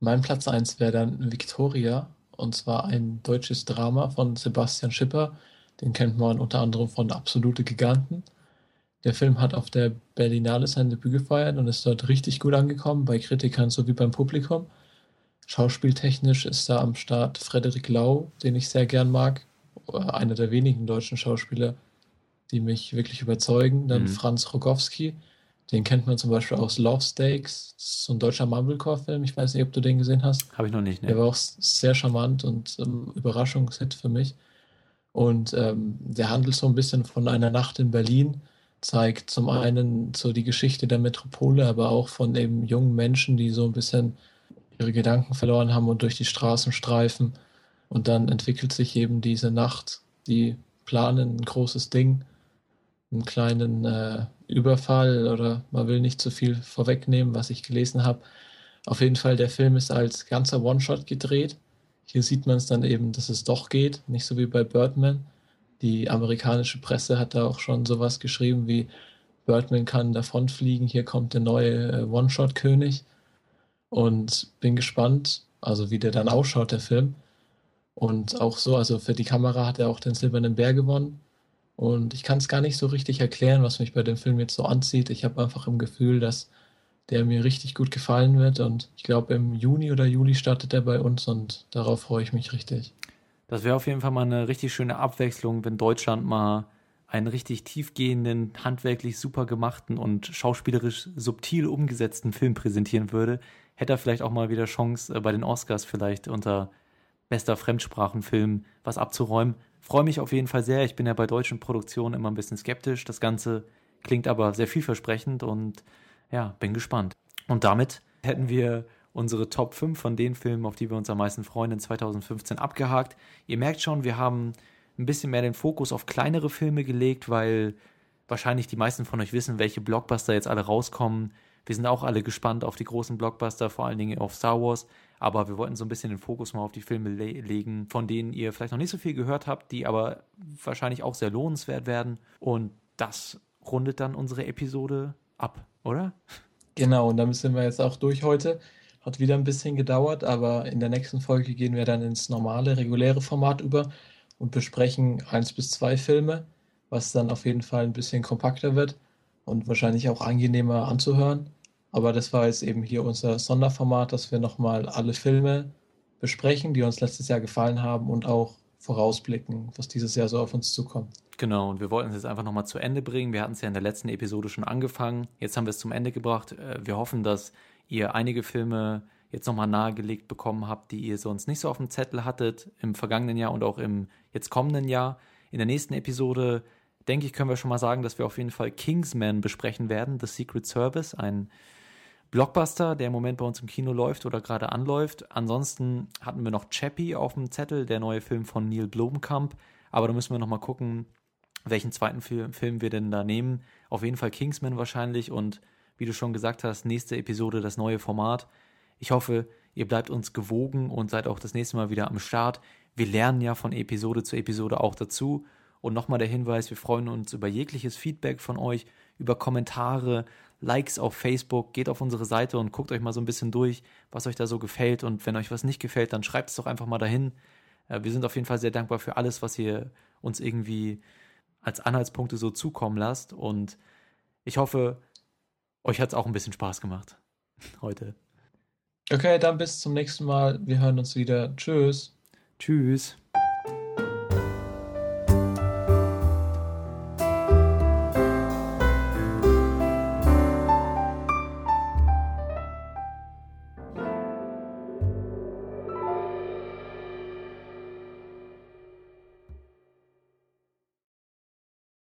Mein Platz 1 wäre dann Victoria und zwar ein deutsches Drama von Sebastian Schipper. Den kennt man unter anderem von Absolute Giganten. Der Film hat auf der Berlinale sein Debüt gefeiert und ist dort richtig gut angekommen, bei Kritikern sowie beim Publikum. Schauspieltechnisch ist da am Start Frederik Lau, den ich sehr gern mag. Einer der wenigen deutschen Schauspieler, die mich wirklich überzeugen. Dann mhm. Franz Rogowski, den kennt man zum Beispiel aus Love ist so ein deutscher Mumblecore-Film. Ich weiß nicht, ob du den gesehen hast. Habe ich noch nicht. Ne? Der war auch sehr charmant und ähm, Überraschungshit für mich. Und ähm, der handelt so ein bisschen von einer Nacht in Berlin, zeigt zum einen so die Geschichte der Metropole, aber auch von eben jungen Menschen, die so ein bisschen ihre Gedanken verloren haben und durch die Straßen streifen. Und dann entwickelt sich eben diese Nacht, die planen ein großes Ding einen kleinen äh, Überfall oder man will nicht zu viel vorwegnehmen, was ich gelesen habe. Auf jeden Fall, der Film ist als ganzer One-Shot gedreht. Hier sieht man es dann eben, dass es doch geht, nicht so wie bei Birdman. Die amerikanische Presse hat da auch schon sowas geschrieben wie Birdman kann davonfliegen, hier kommt der neue äh, One-Shot-König. Und bin gespannt, also wie der dann ausschaut, der Film. Und auch so, also für die Kamera hat er auch den Silbernen Bär gewonnen. Und ich kann es gar nicht so richtig erklären, was mich bei dem Film jetzt so anzieht. Ich habe einfach im Gefühl, dass der mir richtig gut gefallen wird. Und ich glaube, im Juni oder Juli startet er bei uns und darauf freue ich mich richtig. Das wäre auf jeden Fall mal eine richtig schöne Abwechslung, wenn Deutschland mal einen richtig tiefgehenden, handwerklich super gemachten und schauspielerisch subtil umgesetzten Film präsentieren würde. Hätte er vielleicht auch mal wieder Chance, äh, bei den Oscars vielleicht unter bester Fremdsprachenfilm was abzuräumen. Freue mich auf jeden Fall sehr. Ich bin ja bei deutschen Produktionen immer ein bisschen skeptisch. Das Ganze klingt aber sehr vielversprechend und ja, bin gespannt. Und damit hätten wir unsere Top 5 von den Filmen, auf die wir uns am meisten freuen, in 2015 abgehakt. Ihr merkt schon, wir haben ein bisschen mehr den Fokus auf kleinere Filme gelegt, weil wahrscheinlich die meisten von euch wissen, welche Blockbuster jetzt alle rauskommen. Wir sind auch alle gespannt auf die großen Blockbuster, vor allen Dingen auf Star Wars. Aber wir wollten so ein bisschen den Fokus mal auf die Filme le legen, von denen ihr vielleicht noch nicht so viel gehört habt, die aber wahrscheinlich auch sehr lohnenswert werden. Und das rundet dann unsere Episode ab, oder? Genau, und damit sind wir jetzt auch durch heute. Hat wieder ein bisschen gedauert, aber in der nächsten Folge gehen wir dann ins normale, reguläre Format über und besprechen eins bis zwei Filme, was dann auf jeden Fall ein bisschen kompakter wird und wahrscheinlich auch angenehmer anzuhören. Aber das war jetzt eben hier unser Sonderformat, dass wir nochmal alle Filme besprechen, die uns letztes Jahr gefallen haben und auch vorausblicken, was dieses Jahr so auf uns zukommt. Genau, und wir wollten es jetzt einfach nochmal zu Ende bringen. Wir hatten es ja in der letzten Episode schon angefangen. Jetzt haben wir es zum Ende gebracht. Äh, wir hoffen, dass ihr einige Filme jetzt nochmal nahegelegt bekommen habt, die ihr sonst nicht so auf dem Zettel hattet im vergangenen Jahr und auch im jetzt kommenden Jahr. In der nächsten Episode denke ich, können wir schon mal sagen, dass wir auf jeden Fall Kingsman besprechen werden, The Secret Service, ein Blockbuster, der im Moment bei uns im Kino läuft oder gerade anläuft. Ansonsten hatten wir noch Chappie auf dem Zettel, der neue Film von Neil Blomkamp. Aber da müssen wir noch mal gucken, welchen zweiten Film wir denn da nehmen. Auf jeden Fall Kingsman wahrscheinlich und wie du schon gesagt hast, nächste Episode das neue Format. Ich hoffe, ihr bleibt uns gewogen und seid auch das nächste Mal wieder am Start. Wir lernen ja von Episode zu Episode auch dazu und nochmal der Hinweis, wir freuen uns über jegliches Feedback von euch, über Kommentare, Likes auf Facebook. Geht auf unsere Seite und guckt euch mal so ein bisschen durch, was euch da so gefällt. Und wenn euch was nicht gefällt, dann schreibt es doch einfach mal dahin. Äh, wir sind auf jeden Fall sehr dankbar für alles, was ihr uns irgendwie als Anhaltspunkte so zukommen lasst. Und ich hoffe, euch hat es auch ein bisschen Spaß gemacht heute. Okay, dann bis zum nächsten Mal. Wir hören uns wieder. Tschüss. Tschüss.